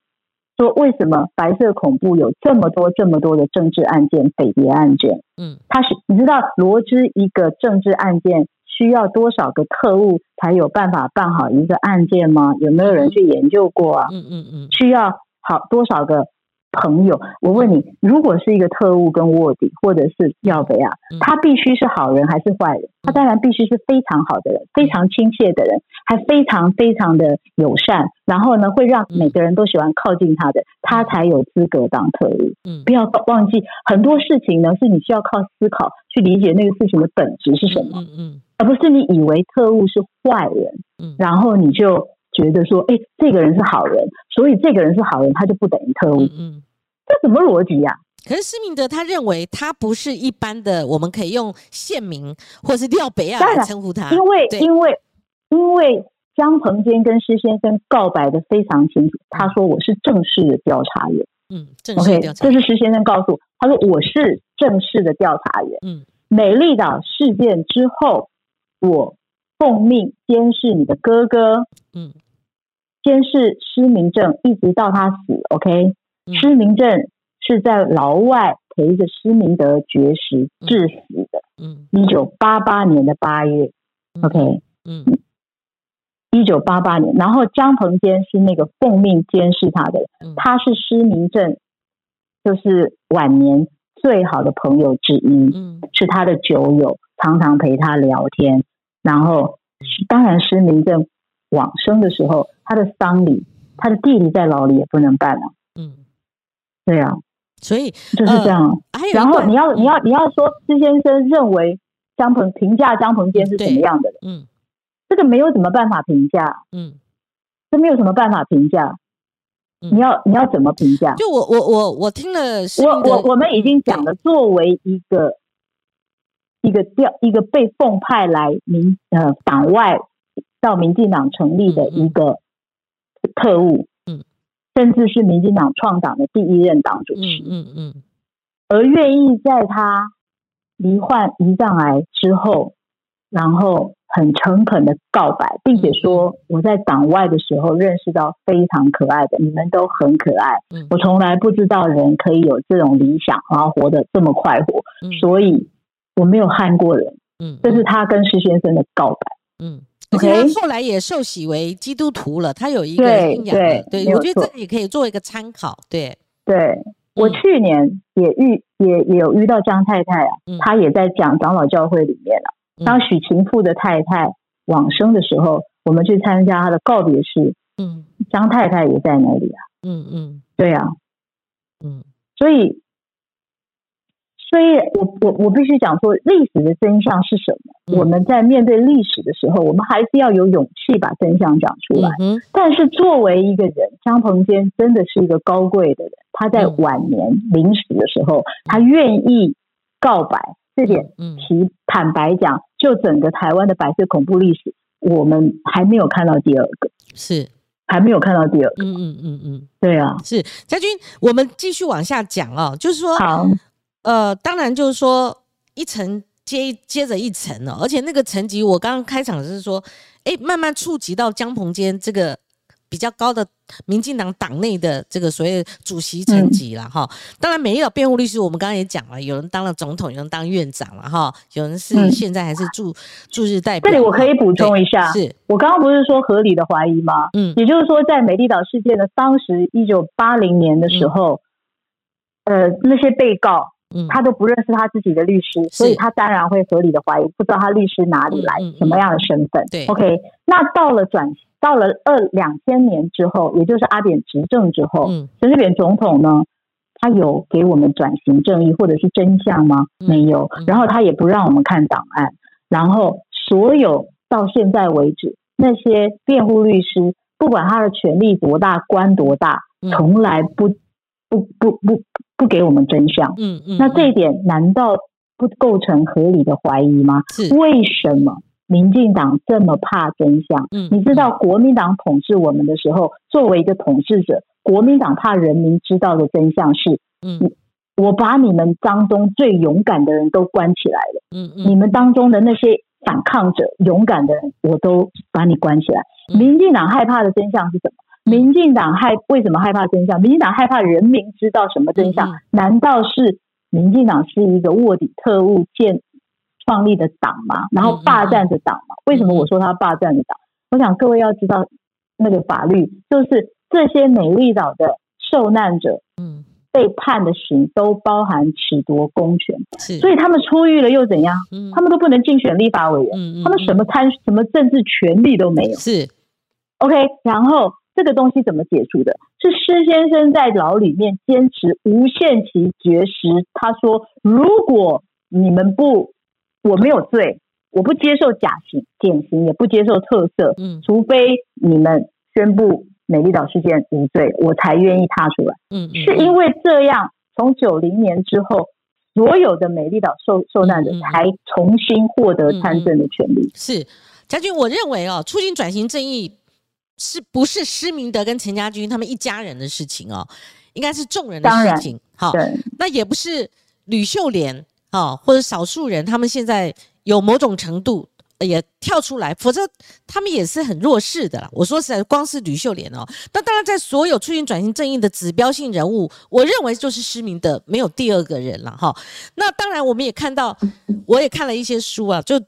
说为什么白色恐怖有这么多这么多的政治案件、匪谍案件？嗯，他是你知道罗织一个政治案件需要多少个特务才有办法办好一个案件吗？有没有人去研究过啊？嗯嗯嗯，需要好多少个？朋友，我问你，如果是一个特务跟卧底，或者是要不要，他必须是好人还是坏人？他当然必须是非常好的人，非常亲切的人，还非常非常的友善，然后呢，会让每个人都喜欢靠近他的，他才有资格当特务。嗯，不要忘记很多事情呢，是你需要靠思考去理解那个事情的本质是什么。嗯嗯，而不是你以为特务是坏人，嗯，然后你就。觉得说，哎，这个人是好人，所以这个人是好人，他就不等于特务。嗯，这什么逻辑呀？可是施明德他认为他不是一般的，我们可以用县民或是廖北亚来称呼他。因为因为因为江鹏坚跟施先生告白的非常清楚，他说我是正式的调查员。嗯，正式调查。这是施先生告诉他说我是正式的调查员。嗯，美丽岛事件之后，我奉命监视你的哥哥。嗯。监视施明症，一直到他死。OK，失明症是在牢外陪着施明德绝食致死的。嗯，一九八八年的八月。OK，嗯，一九八八年。然后江鹏坚是那个奉命监视他的，他是失明症，就是晚年最好的朋友之一。嗯，是他的酒友，常常陪他聊天。然后，当然失明症。往生的时候，他的丧礼，他的弟弟在牢里也不能办了。嗯，对啊，所以就是这样。然后你要你要你要说，施先生认为张鹏评价张鹏坚是什么样的人？嗯，这个没有什么办法评价。嗯，这没有什么办法评价。你要你要怎么评价？就我我我我听了，我我我们已经讲了，作为一个一个调一个被奉派来民呃党外。到民进党成立的一个特务，嗯，甚至是民进党创党的第一任党主席，嗯嗯，而愿意在他罹患胰脏癌之后，然后很诚恳的告白，并且说我在党外的时候认识到非常可爱的，你们都很可爱，我从来不知道人可以有这种理想，然后活得这么快活，所以我没有害过人，嗯，这是他跟施先生的告白，嗯。他后来也受洗为基督徒了，他有一个信仰对，对我觉得这个也可以做一个参考。对，对我去年也遇也也有遇到张太太啊，她也在讲长老教会里面了。当许勤富的太太往生的时候，我们去参加她的告别式，嗯，张太太也在那里啊，嗯嗯，对啊，嗯，所以。所以，我我我必须讲说，历史的真相是什么？我们在面对历史的时候，我们还是要有勇气把真相讲出来。但是，作为一个人，张鹏坚真的是一个高贵的人。他在晚年临死的时候，他愿意告白，这点，其坦白讲，就整个台湾的白色恐怖历史，我们还没有看到第二个，是还没有看到第二个。嗯嗯嗯嗯，对啊，是家军，我们继续往下讲哦，就是说好。呃，当然就是说一层接接着一层了，而且那个层级，我刚刚开场是说，哎，慢慢触及到江鹏坚这个比较高的民进党党内的这个所谓主席层级了哈。当然，美丽岛辩护律师，我们刚刚也讲了，有人当了总统，有人当院长了哈，有人是现在还是驻驻日代表。这里我可以补充一下，是我刚刚不是说合理的怀疑吗？嗯，也就是说，在美丽岛事件的当时一九八零年的时候，呃，那些被告。他都不认识他自己的律师，所以他当然会合理的怀疑，不知道他律师哪里来，什么样的身份。对，OK。那到了转到了二两千年之后，也就是阿扁执政之后，陈水扁总统呢，他有给我们转型正义或者是真相吗？没有。然后他也不让我们看档案。然后所有到现在为止，那些辩护律师，不管他的权力多大，官多大，从来不。不不不不给我们真相。嗯嗯，那这一点难道不构成合理的怀疑吗？是为什么民进党这么怕真相？嗯你知道国民党统治我们的时候，作为一个统治者，国民党怕人民知道的真相是：嗯我把你们当中最勇敢的人都关起来了，嗯嗯你嗯们当中的那些反抗者、勇敢的人，我都把你关起来。嗯民进党害怕的真相是什么？民进党害为什么害怕真相？民进党害怕人民知道什么真相？难道是民进党是一个卧底特务建创立的党吗？然后霸占着党吗？为什么我说他霸占着党？我想各位要知道，那个法律就是这些美丽岛的受难者嗯被判的刑都包含褫夺公权，是，所以他们出狱了又怎样？嗯他们都不能竞选立法委员，他们什么参什么政治权利都没有。是 OK，然后这个东西怎么解除的？是施先生在牢里面坚持无限期绝食。他说：“如果你们不，我没有罪，我不接受假刑、减刑，也不接受特赦，嗯除非你们宣布美丽岛事件无罪，我才愿意踏出来。”嗯嗯是因为这样，从九零年之后，所有的美丽岛受受难者才重新获得参政的权利。是家军，我认为哦，促进转型正义是不是施明德跟陈家军他们一家人的事情哦？应该是众人的事情。好，那也不是吕秀莲啊，或者少数人，他们现在有某种程度呃也跳出来，否则他们也是很弱势的啦。我说实在，光是吕秀莲哦，那当然在所有促进转型正义的指标性人物，我认为就是施明德，没有第二个人了哈。那当然，我们也看到，我也看了一些书啊，就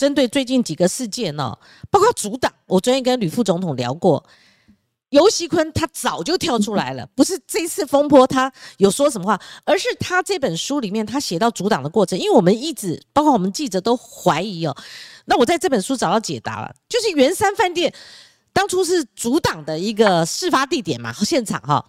针对最近几个事件呢、包括阻挡，我昨天跟吕副总统聊过。尤熙坤他早就跳出来了，不是这次风波他有说什么话，而是他这本书里面他写到阻挡的过程，因为我们一直包括我们记者都怀疑哦，那我在这本书找到解答了，就是圆山饭店当初是阻挡的一个事发地点嘛，现场哈、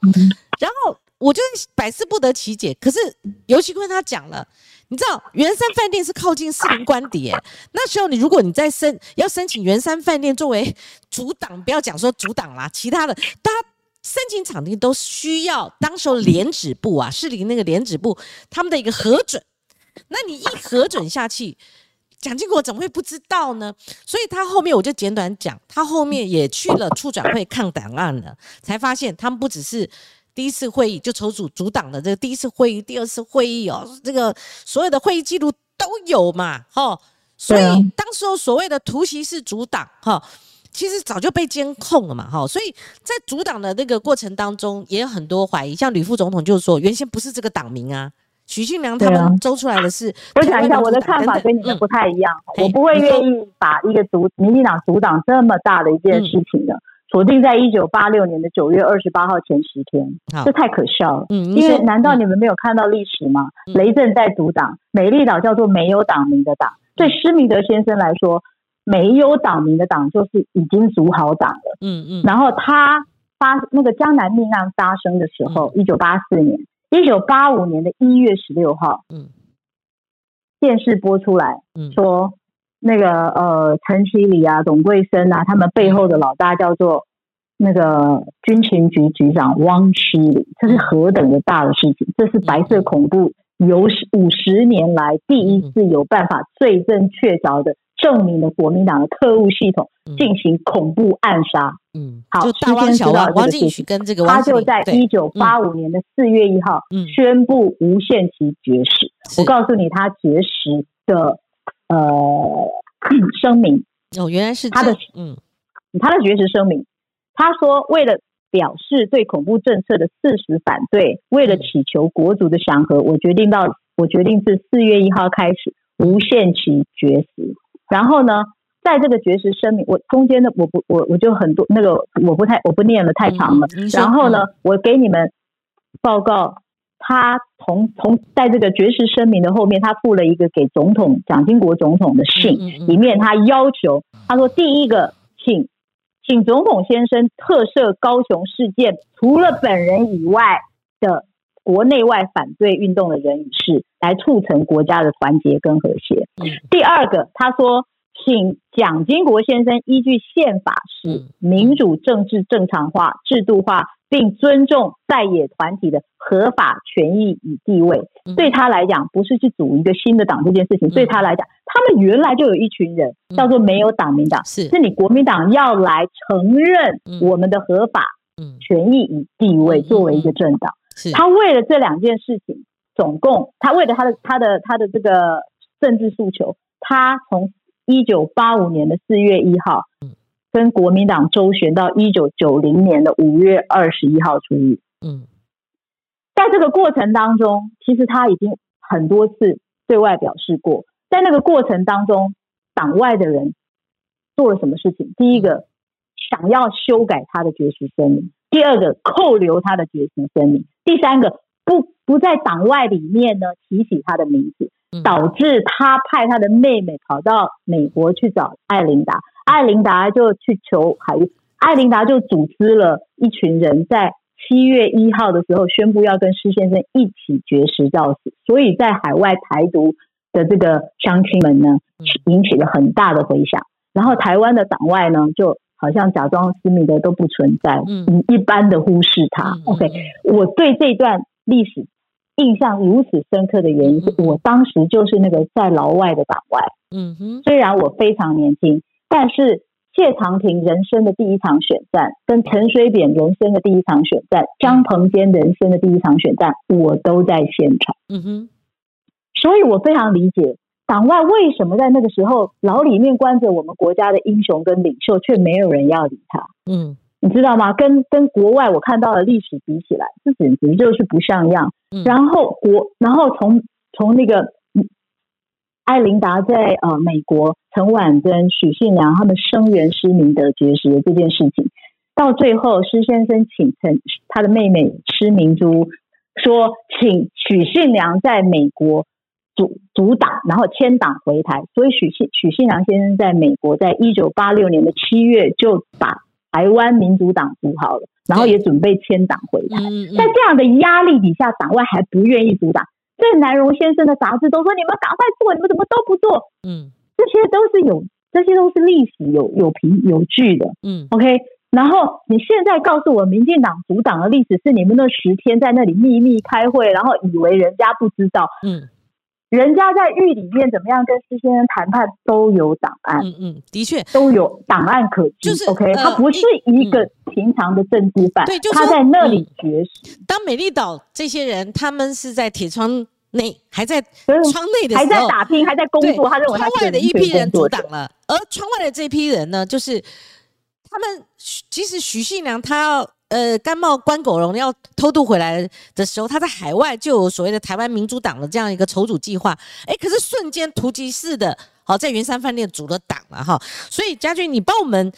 然后我就百思不得其解。可是尤其坤他讲了，你知道圆山饭店是靠近士林官邸，哎，那时候你如果你在申要申请圆山饭店作为阻挡，不要讲说阻挡啦，其他的，大家申请场地都需要当时候联指部啊，士林那个联指部他们的一个核准，那你一核准下去。蒋经国怎么会不知道呢？所以他后面我就简短讲，他后面也去了促转会抗档案了，才发现他们不只是第一次会议就筹组阻挡的这个第一次会议、第二次会议哦，这个所有的会议记录都有嘛，哈、所以当时候所谓的突袭式阻挡，哈、其实早就被监控了嘛，哈，所以在阻挡的那个过程当中，也有很多怀疑。像吕副总统就是说，原先不是这个党名啊，许信良他们周出来的是我想一下我的看法跟你们不太一样，嘿我不会愿意把一个阻民进党阻挡这么大的一件事情的锁定在一九八六年的九月二十八号前十天，这太可笑了。嗯，你因为难道你们没有看到历史吗？嗯雷震在阻挡，美丽岛叫做没有党名的党。对施明德先生来说，没有党名的党就是已经组好党了。嗯嗯然后他发那个江南命案发生的时候，一九八四年，一九八五年的一月十六号，嗯电视播出来嗯说，那个呃陈其礼啊、董桂生啊，他们背后的老大叫做那个军情局局长汪希礼，这是何等的大的事情！这是白色恐怖有史五十年来第一次有办法罪证确凿的证明了国民党的特务系统嗯进行恐怖暗杀。嗯，好就大汪小汪王进这个事情跟这个汪他就在一九八五年的四月一号嗯宣布无限期绝食。我告诉你，他绝食的呃声明，哦，原来是他的嗯他的绝食声明，他说为了表示对恐怖政策的事实反对，为了祈求国族的祥和，我决定到我决定自四月一号开始无限期绝食。然后呢，在这个绝食声明，我中间的我不我我就很多那个我不太我不念了太长了。嗯然后呢，我给你们报告，他从从在这个绝食声明的后面，他附了一个给总统蒋经国总统的信，里面他要求他说，第一个，请请总统先生特赦高雄事件除了本人以外的国内外反对运动的人与事，来促成国家的团结跟和谐。嗯。第二个，他说，请蒋经国先生依据宪法使民主政治正常化、制度化，并尊重在野团体的合法权益与地位。对他来讲，不是去组一个新的党这件事情，对他来讲，他们原来就有一群人叫做没有党民党，是。是你国民党要来承认我们的合法权益与地位作为一个政党。他为了这两件事情，总共他为了他的他的他的这个政治诉求，他从一九八五年的四月一号，跟国民党周旋到一九九零年的五月二十一号出狱。嗯，在这个过程当中，其实他已经很多次对外表示过，在那个过程当中，党外的人做了什么事情？第一个，想要修改他的绝食声明；第二个，扣留他的绝食声明；第三个，不不在党外里面呢提起他的名字。导致他派他的妹妹跑到美国去找艾琳达，艾琳达就去求海域，艾琳达就组织了一群人在七月一号的时候宣布要跟施先生一起绝食造死，所以在海外台独的这个乡亲们呢，引起了很大的回响。然后台湾的党外呢，就好像假装思密德都不存在，嗯，一般的忽视他。OK，我对这段历史。印象如此深刻的原因是我当时就是那个在牢外的党外，嗯哼，虽然我非常年轻，但是谢长廷人生的第一场选战，跟陈水扁人生的第一场选战，张鹏坚人生的第一场选战，我都在现场，嗯哼，所以我非常理解党外为什么在那个时候牢里面关着我们国家的英雄跟领袖，却没有人要理他，嗯。你知道吗？跟跟国外我看到的历史比起来，这简直就是不像样。然后国，然后从从那个艾琳达在呃美国，陈婉跟许信良他们声援施明德绝食的这件事情，到最后施先生请陈他的妹妹施明珠说，请许信良在美国阻阻挡，然后迁党回台。所以许信许信良先生在美国，在一九八六年的七月就把。台湾民主党组好了，然后也准备迁党回台。在这样的压力底下，党外还不愿意阻挡。郑南荣先生的杂志都说：“你们赶快做，你们怎么都不做？”嗯，这些都是有，这些都是历史有有凭有据的。嗯，OK。然后你现在告诉我，民进党阻挡的历史是你们那十天在那里秘密开会，然后以为人家不知道。嗯。人家在狱里面怎么样跟施先生谈判都有档案，嗯嗯，的确都有档案可据。就是 OK，他不是一个平常的政治犯，对，就是他在那里绝食。当美丽岛这些人他们是在铁窗内，还在窗内的时候，还在打拼，还在工作，他认为窗外的一批人阻挡了，而窗外的这批人呢，就是他们，其实徐信良他要。呃，甘茂关狗荣要偷渡回来的时候，他在海外就有所谓的台湾民主党的这样一个筹组计划。哎，可是瞬间突击式的，好在云山饭店组了党了哈。所以家俊，你帮我们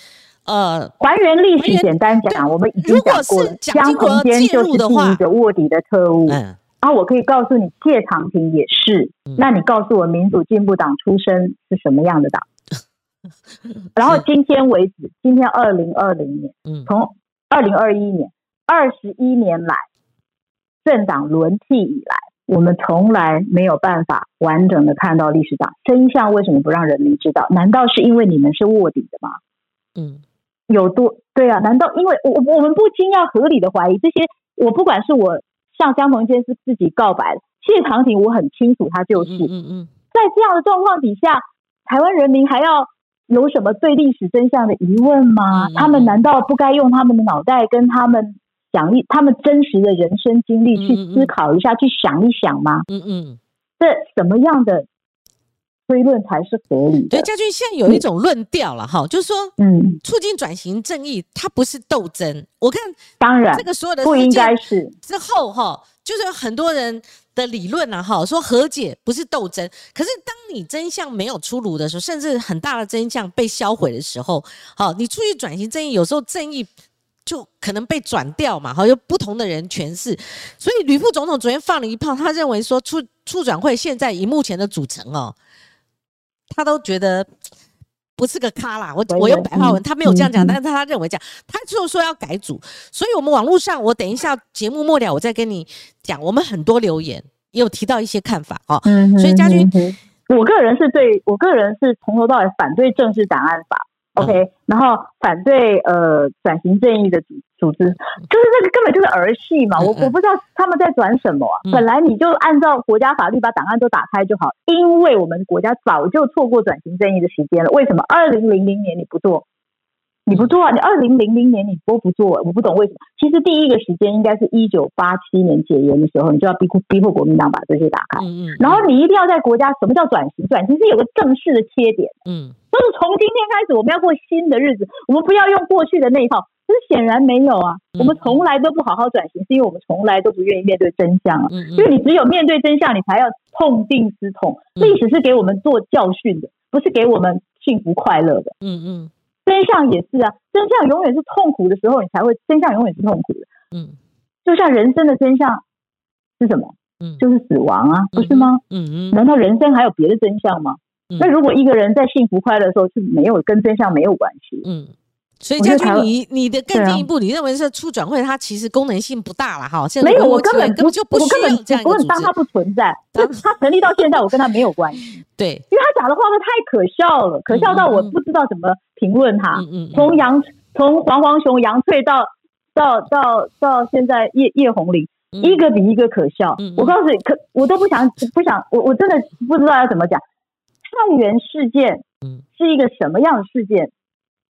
呃还原历史，简单讲，我们已经讲过了。江鹏坚就是一个卧底的特务，嗯，啊，我可以告诉你，谢长廷也是。那你告诉我，民主进步党出身是什么样的党？然后今天为止，今天二零二零年，嗯，从二零二一年，二十一年来，政党轮替以来，我们从来没有办法完整的看到历史上真相。为什么不让人民知道？难道是因为你们是卧底的吗？嗯，有多对啊？难道因为我我们不禁要合理的怀疑这些？我不管是我向江鹏坚是自己告白，谢长廷我很清楚他就是。嗯嗯，在这样的状况底下，台湾人民还要？有什么对历史真相的疑问吗？他们难道不该用他们的脑袋跟他们讲一他们真实的人生经历去思考一下，去想一想吗？嗯嗯，这什么样的推论才是合理的？对，家俊现在有一种论调了哈，就是说，嗯，促进转型正义，它不是斗争。我看，当然，这个所有的不应该是之后哈。就是很多人的理论啊，哈，说和解不是斗争。可是当你真相没有出炉的时候，甚至很大的真相被销毁的时候，好，你出去转型正义，有时候正义就可能被转掉嘛，好，有不同的人诠释。所以吕副总统昨天放了一炮，他认为说出出转会现在以目前的组成哦，他都觉得。不是个咖啦，我我用白话文，他没有这样讲，但是他认为这样，他就说要改组，所以我们网络上，我等一下节目末了，我再跟你讲，我们很多留言也有提到一些看法哦，所以家军，我个人是对我个人是从头到尾反对正式档案法，OK，然后反对呃转型正义的组组织，就是这个根本就是儿戏嘛，我我不知道他们在转什么啊。本来你就按照国家法律把档案都打开就好，因为我们国家早就错过转型正义的时间了。为什么二零零零年你不做？你不做啊？你二零零零年你都不做，我不懂为什么。其实第一个时间应该是一九八七年解严的时候，你就要逼迫逼迫国民党把这些打开。嗯嗯。然后你一定要在国家什么叫转型？转型是有个正式的切点。嗯。就是从今天开始，我们要过新的日子，我们不要用过去的那一套。可是显然没有啊，我们从来都不好好转型，是因为我们从来都不愿意面对真相啊。嗯嗯。因为你只有面对真相，你才要痛定思痛。历史是给我们做教训的，不是给我们幸福快乐的。嗯嗯。真相也是啊，真相永远是痛苦的时候，你才会真相永远是痛苦的。嗯，就像人生的真相是什么？嗯，就是死亡啊，不是吗？嗯嗯，难道人生还有别的真相吗？那如果一个人在幸福快乐的时候是没有跟真相没有关系？嗯。所以家军，你你的更进一步，你认为是出转会它其实功能性不大了哈？没有，我根本根本就不需要这样一个当它不存在，它成立到现在，我跟他没有关系。对，因为他讲的话都太可笑了，可笑到我不知道怎么评论他。从杨从黄黄雄杨翠到到到到现在叶叶红林，一个比一个可笑。我告诉你，可我都不想不想，我我真的不知道要怎么讲。太原事件，是一个什么样的事件？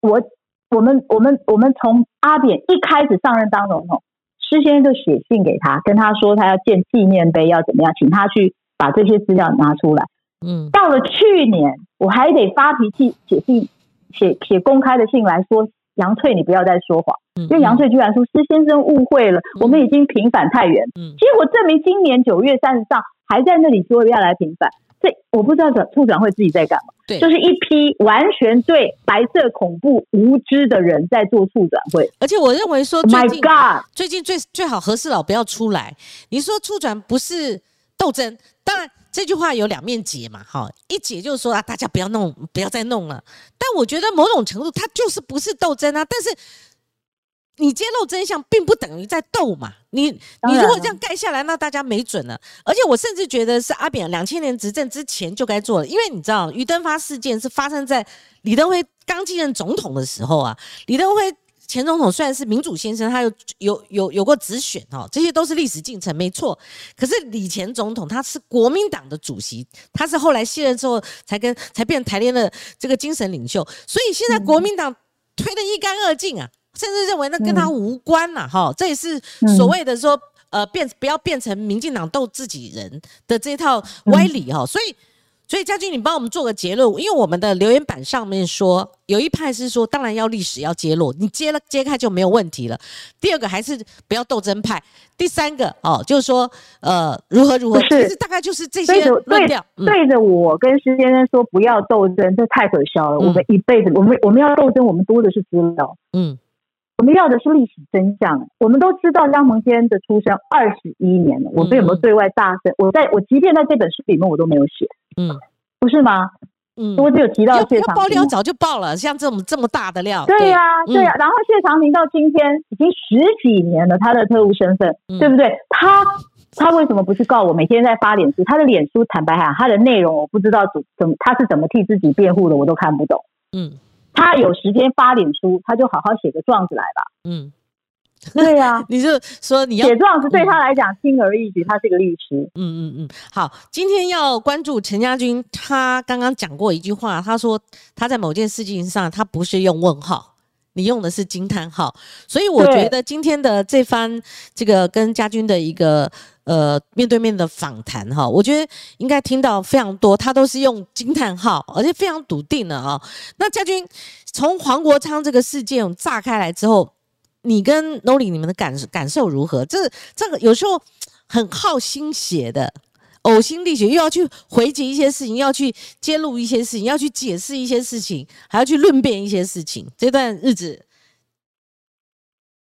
我。我们我们我们从阿扁一开始上任当总统，施先生就写信给他，跟他说他要建纪念碑，要怎么样，请他去把这些资料拿出来。嗯，到了去年，我还得发脾气写信，写写公开的信来说杨翠，你不要再说谎。因为杨翠居然说施先生误会了，我们已经平反太原。嗯，结果证明今年九月三十号还在那里说要来平反。这我不知道转处长会自己在干嘛，对，就是一批完全对白色恐怖无知的人在做促转会，而且我认为说，My God，最近最最好何事佬不要出来。你说促转不是斗争，当然这句话有两面解嘛，哈，一解就是说啊，大家不要弄，不要再弄了。但我觉得某种程度，它就是不是斗争啊，但是。你揭露真相，并不等于在斗嘛？你你如果这样盖下来，那大家没准了。而且我甚至觉得是阿扁两千年执政之前就该做了，因为你知道，于登发事件是发生在李登辉刚继任总统的时候啊。李登辉前总统虽然是民主先生，他有有有有过直选哦，这些都是历史进程，没错。可是李前总统他是国民党的主席，他是后来卸任之后才跟才变台联的这个精神领袖，所以现在国民党推得一干二净啊。甚至认为那跟他无关呐，哈，这也是所谓的说，呃，变不要变成民进党斗自己人的这套歪理哈，所以。所以家军，你帮我们做个结论，因为我们的留言板上面说，有一派是说，当然要历史要揭露，你揭了揭开就没有问题了。第二个还是不要斗争派。第三个哦，就是说，呃，如何如何，其实大概就是这些论调。对着我跟施先生说不要斗争，这太可笑了。我们一辈子，我们我们要斗争，我们多的是资料。嗯。我们要的是历史真相。我们都知道张蒙坚的出生二十一年了，我们有没有对外大声？我在我即便在这本书里面我都没有写，嗯，不是吗？嗯，我只有提到谢长廷。爆料早就爆了，像这种这么大的料。对呀，对呀。然后谢长廷到今天已经十几年了，他的特务身份，对不对？他他为什么不去告我？每天在发脸书，他的脸书坦白讲，他的内容我不知道怎怎么他是怎么替自己辩护的，我都看不懂。嗯。他有时间发脸书，他就好好写个状子来吧。嗯，对呀，你就说你要写状子，对他来讲轻而易举。他是个律师。嗯嗯嗯，好，今天要关注陈家军，他刚刚讲过一句话，他说他在某件事情上，他不是用问号。你用的是惊叹号，所以我觉得今天的这番这个跟家军的一个呃面对面的访谈哈，我觉得应该听到非常多，他都是用惊叹号，而且非常笃定的啊。那家军从黄国昌这个事件炸开来之后，你跟 Noli 你们的感感受如何？这这个有时候很耗心血的。呕心沥血，又要去回击一些事情，要去揭露一些事情，要去解释一些事情，还要去论辩一些事情。这段日子，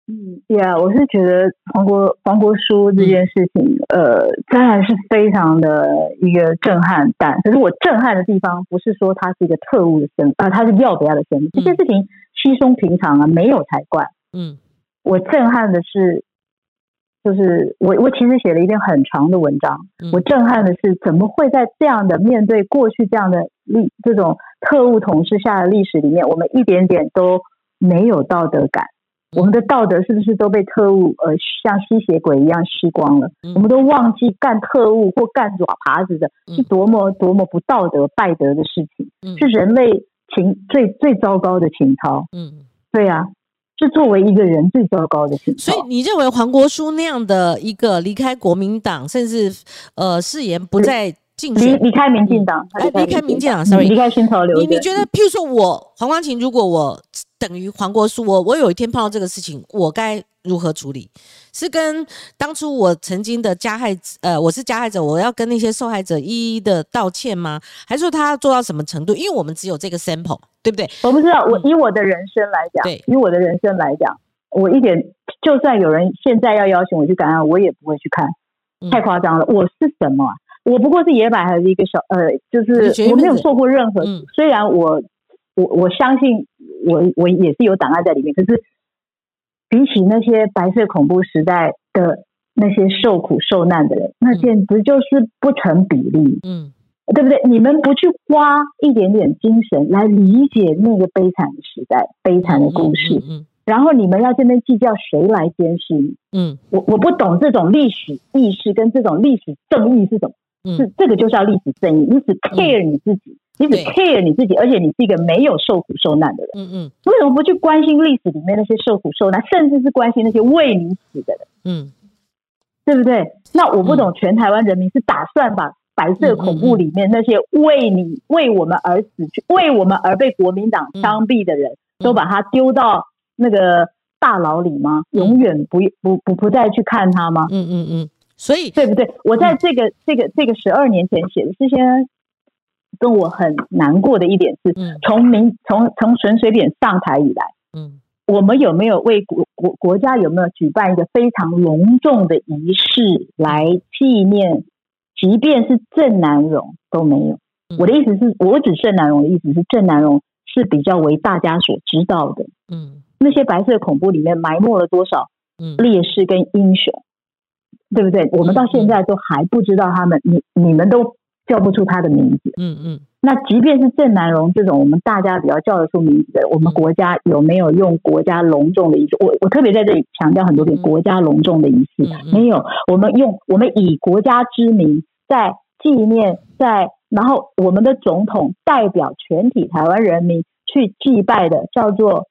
嗯，对啊，我是觉得黄国黄国书这件事情，呃，当然是非常的一个震撼。但可是我震撼的地方，不是说他是一个特务的身，啊，他是要不要的身份，这件事情稀松平常啊，没有才怪。嗯，我震撼的是。就是我我其实写了一篇很长的文章，嗯我震撼的是怎么会在这样的面对过去这样的历这种特务统治下的历史里面，我们一点点都没有道德感。我们的道德是不是都被特务呃像吸血鬼一样吸光了？嗯我们都忘记干特务或干爪耙子的嗯是多么多么不道德败德的事情，嗯是人类情最最糟糕的情操。嗯，对啊，是作为一个人最糟糕的事情操。所以你认为黄国书那样的一个离开国民党，甚至呃誓言不再竞离选，离开民进党，哎离开民进党嗯，sorry 离开新潮流。你你觉得，譬如说我黄光琴，如果我等于黄国书，我我有一天碰到这个事情，我该如何处理？是跟当初我曾经的加害者，呃，我是加害者，我要跟那些受害者一一的道歉吗？还是说他要做到什么程度？因为我们只有这个 sample，对不对？我不知道，我嗯以我的人生来讲对，以我的人生来讲，我一点就算有人现在要邀请我去感恩，我也不会去看，嗯太夸张了。我是什么啊？我不过是野百合的一个小呃，就是我没有做过任何，嗯虽然我我我相信我我也是有档案在里面，可是比起那些白色恐怖时代的那些受苦受难的人，那简直就是不成比例。嗯对不对？你们不去花一点点精神来理解那个悲惨的时代、悲惨的故事，嗯然后你们要这边计较谁来监视你，嗯我我不懂这种历史意识跟这种历史正义是什么？嗯是这个就叫历史正义。你只 care 你自己，你只 care 你自己，而且你是一个没有受苦受难的人，嗯嗯。为什么不去关心历史里面那些受苦受难，甚至是关心那些为你死的人？嗯。对不对？那我不懂，全台湾人民是打算把白色恐怖里面那些为你、为我们而死去、为我们而被国民党枪毙的人，嗯。都把他丢到那个大牢里吗？永远不不不不再去看他吗？嗯嗯嗯，所以对不对？我在这个这个这个十二年前写的这些，跟我很难过的一点是，嗯从民从从陈水扁上台以来。嗯我们有没有为国国国家有没有举办一个非常隆重的仪式来纪念？即便是郑南荣都没有。嗯我的意思是，我指郑南荣的意思是，郑南荣是比较为大家所知道的。嗯那些白色恐怖里面埋没了多少嗯烈士跟英雄，对不对？我们到现在都还不知道他们，你你们都叫不出他的名字。嗯嗯那即便是郑南荣这种我们大家比较叫得出名字的，我们国家有没有用国家隆重的仪式？我我特别在这里强调很多遍，嗯国家隆重的仪式、没有。我们用我们以国家之名在纪念，在然后我们的总统代表全体台湾人民去祭拜的，叫做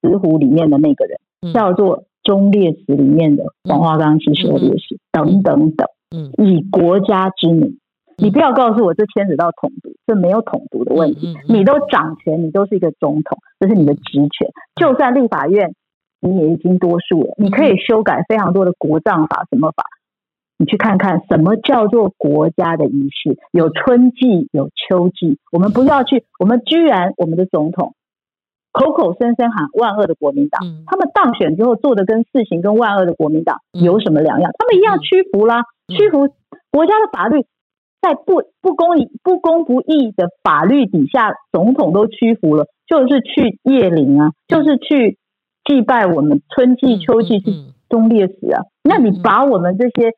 石虎里面的那个人，嗯叫做忠烈祠里面的黄花岗七十二烈士，等等等。嗯以国家之名，你不要告诉我这牵扯到统独，这没有统独的问题。你都掌权，你都是一个总统，这是你的职权。就算立法院你也已经多数了，你可以修改非常多的国葬法、什么法。你去看看什么叫做国家的仪式，有春季，有秋季。我们不要去，我们居然我们的总统口口声声喊万恶的国民党，嗯他们当选之后做的跟事情跟万恶的国民党嗯有什么两样？他们一样屈服啦，嗯屈服国家的法律，在不不公义、不公不义的法律底下，总统都屈服了，就是去谒陵啊，就是去祭拜我们春季、秋季去嗯忠烈祠啊。那你把我们这些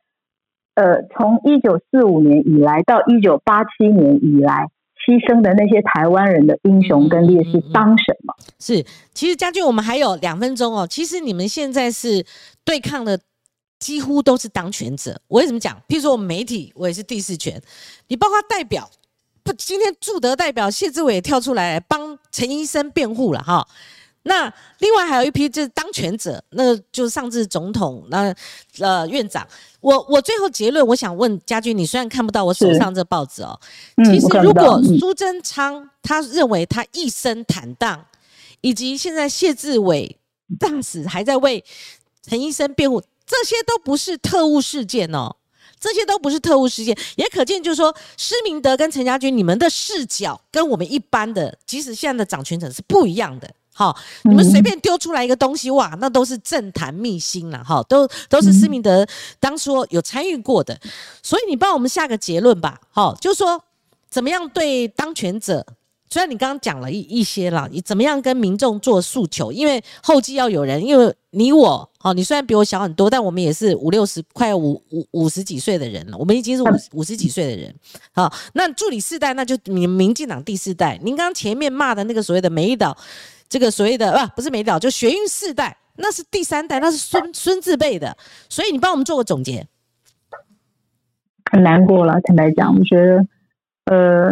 呃，从一九四五年以来到一九八七年以来牺牲的那些台湾人的英雄跟烈士嗯嗯嗯嗯当什么？是，其实家俊，我们还有两分钟哦。其实你们现在是对抗的，几乎都是当权者。我为什么讲？譬如说我们媒体，我也是第四权，你包括代表，不，今天驻德代表谢志伟也跳出来帮陈医生辩护了哈。那另外还有一批就是当权者，那就是上至总统，那呃院长。我我最后结论，我想问家军，你虽然看不到我手上这报纸哦，嗯其实如果嗯苏贞昌他认为他一生坦荡，以及现在谢志伟大使还在为陈医生辩护，这些都不是特务事件哦。这些都不是特务事件，也可见就是说，施明德跟陈家军，你们的视角跟我们一般的，即使现在的掌权者是不一样的。好，你们随便丢出来一个东西，哇，那都是政坛秘辛了，哈，都都是施明德当初有参与过的。所以你帮我们下个结论吧，好，就是说怎么样对当权者虽然你刚刚讲了一一些了，你怎么样跟民众做诉求？因为后继要有人，因为你我，哦，你虽然比我小很多，但我们也是五六十，快五五五十几岁的人了，我们已经是五五十几岁的人。好，那助理世代，那就民民进党第四代。您刚刚前面骂的那个所谓的美岛，这个所谓的啊不是美岛，就学运世代，那是第三代，那是孙孙字辈的。所以你帮我们做个总结。很难过了，坦白讲，我觉得，呃。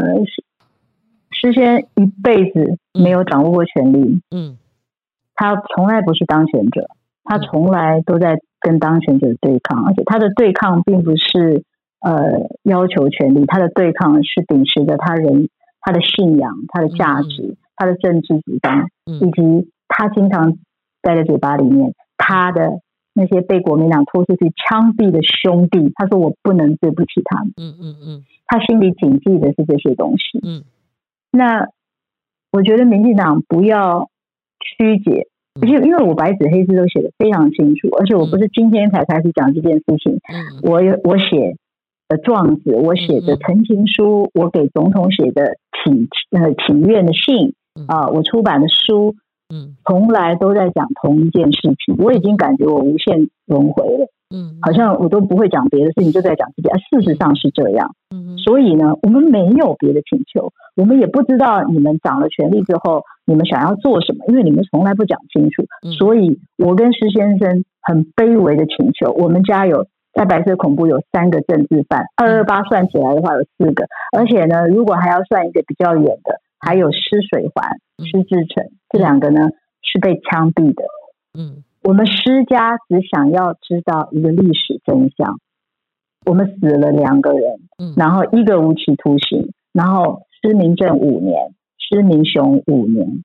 诗仙一辈子没有掌握过权力，嗯，他从来不是当权者，他从来都在跟当权者对抗，而且他的对抗并不是呃要求权力，他的对抗是秉持着他人他的信仰、他的价值、他的政治主张，以及他经常在在嘴巴里面，他的那些被国民党拖出去枪毙的兄弟，他说我不能对不起他们，嗯嗯嗯，他心里谨记的是这些东西，嗯。那我觉得民进党不要曲解，而且因为我白纸黑字都写的非常清楚，而且我不是今天才开始讲这件事情，我有我写的状子，我写的陈情书，我给总统写的请呃请愿的信啊，我出版的书，嗯，从来都在讲同一件事情，我已经感觉我无限轮回了。嗯，好像我都不会讲别的事情，就在讲这件。事实上是这样。嗯，所以呢，我们没有别的请求，我们也不知道你们掌了权力之后，你们想要做什么，因为你们从来不讲清楚。所以，我跟施先生很卑微的请求，我们家有在白色恐怖有三个政治犯，二二八算起来的话有四个，而且呢，如果还要算一个比较远的，还有施水环、施志成这两个呢是被枪毙的。嗯。我们施家只想要知道一个历史真相。我们死了两个人，然后一个无期徒刑，然后施明正五年，施明雄五年，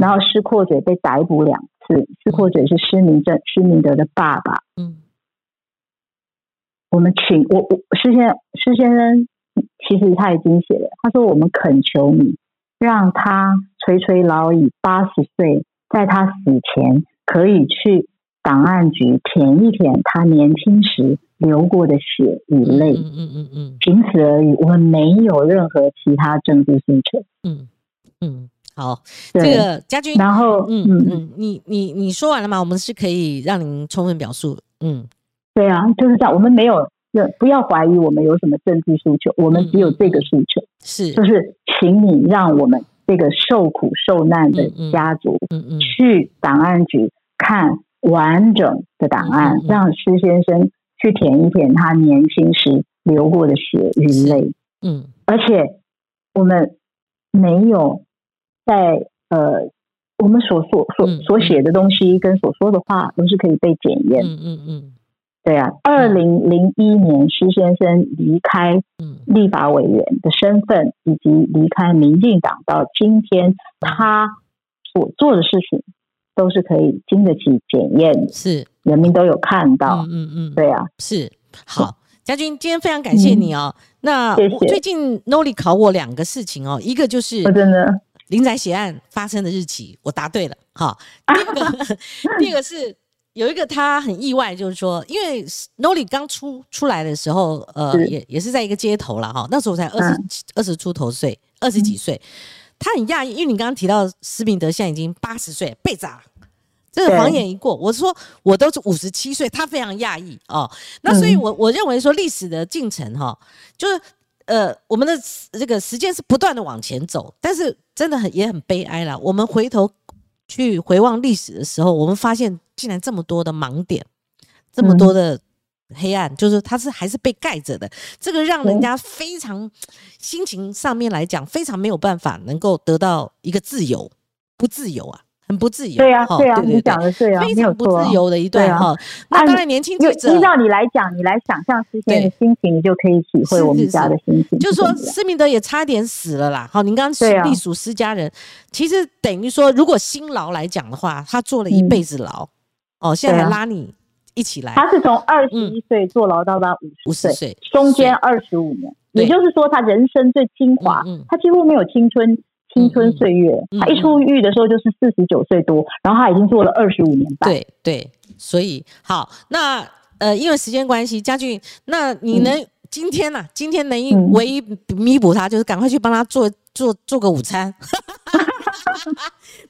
然后施阔嘴被逮捕两次。施阔嘴是施明正、施明德的爸爸。嗯，我们请我我施先施先生，其实他已经写了，他说我们恳求你，让他垂垂老矣，八十岁，在他死前。可以去档案局舔一舔他年轻时流过的血与泪，嗯嗯嗯嗯，仅此而已，我们没有任何其他政治诉求。嗯嗯，好，这个家军，然后嗯嗯嗯，你你你说完了吗？我们是可以让您充分表述。嗯，对啊，就是这样，我们没有，不要怀疑我们有什么政治诉求，我们只有这个诉求，是就是请你让我们这个受苦受难的家族，去档案局。看完整的档案，让施先生去舔一舔他年轻时流过的血与泪。嗯，而且我们没有在呃，我们所所所所写的东西跟所说的话都是可以被检验。嗯嗯嗯，对啊。二零零一年施先生离开立法委员的身份，以及离开民进党到今天，他所做的事情。都是可以经得起检验，是。人民都有看到，嗯嗯，对啊，是。好，家军今天非常感谢你哦。那最近 Noli 考我两个事情哦，一个就是真的？林宅血案发生的日期，我答对了。好，第二个，第二个是有一个他很意外，就是说，因为 Noli 刚出出来的时候，呃，也也是在一个街头了哈，那时候才二十二十出头岁，二十几岁。他很讶异，因为你刚刚提到施明德现在已经八十岁，被砸，这个谎言一过，我说我都是五十七岁，他非常讶异哦。那所以，我我认为说历史的进程哈，就是呃，我们的这个时间是不断的往前走，但是真的很也很悲哀啦。我们回头去回望历史的时候，我们发现竟然这么多的盲点，这么多的。黑暗就是它是还是被盖着的，这个让人家非常心情上面来讲非常没有办法能够得到一个自由，不自由啊，很不自由。对呀，对呀，你讲的对啊，非常不自由的一段哈。那当然，年轻记者依照你来讲，你来想象之前的心情，你就可以体会我们家的心情。就是说，施明德也差点死了啦。好，您刚刚隶属施家人，其实等于说，如果辛劳来讲的话，他坐了一辈子牢，哦，现在还拉你。一起来，他是从二十一岁坐牢到他五十岁，中间二十五年，也就是说他人生最精华，他几乎没有青春青春岁月。他一出狱的时候就是四十九岁多，然后他已经做了二十五年半。对对，所以好，那呃，因为时间关系，家俊，那你能今天呢？今天能唯一弥补他，就是赶快去帮他做做做个午餐。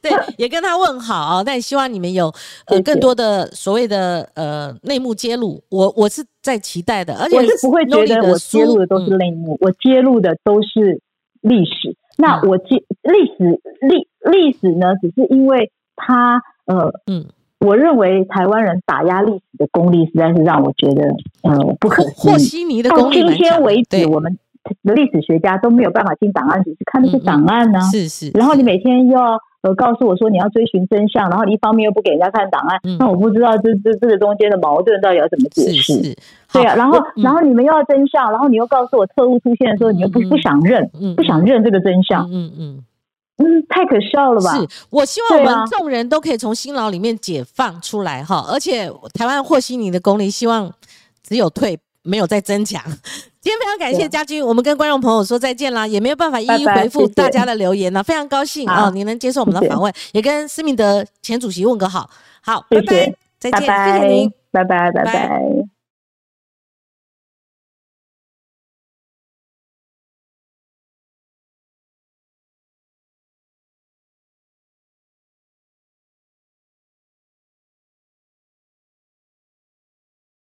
对，也跟他问好啊！但希望你们有呃更多的所谓的呃内幕揭露，我我是在期待的，而且我是不会觉得我揭露的都是内幕，我揭露的都是历史。那我记历史历历史呢，只是因为他呃嗯，我认为台湾人打压历史的功力实在是让我觉得呃不可思议。和稀泥的功力，到今天为止，我们。历史学家都没有办法进档案室去看那些档案呢。是是。然后你每天又要呃告诉我说你要追寻真相，然后你一方面又不给人家看档案，那我不知道这这这个中间的矛盾到底要怎么解释。对啊，然后然后你们又要真相，然后你又告诉我特务出现的时候，你又不不想认，不想认这个真相。嗯嗯嗯，太可笑了吧？是我希望我们众人都可以从辛劳里面解放出来哈，而且台湾和稀泥的功力，希望只有退没有再增强。今天非常感谢家军，我们跟观众朋友说再见啦，也没有办法一一回复大家的留言呢，非常高兴啊，你能接受我们的访问，也跟思明德前主席问个好，好，拜拜，再见，谢谢您，拜拜，拜。拜。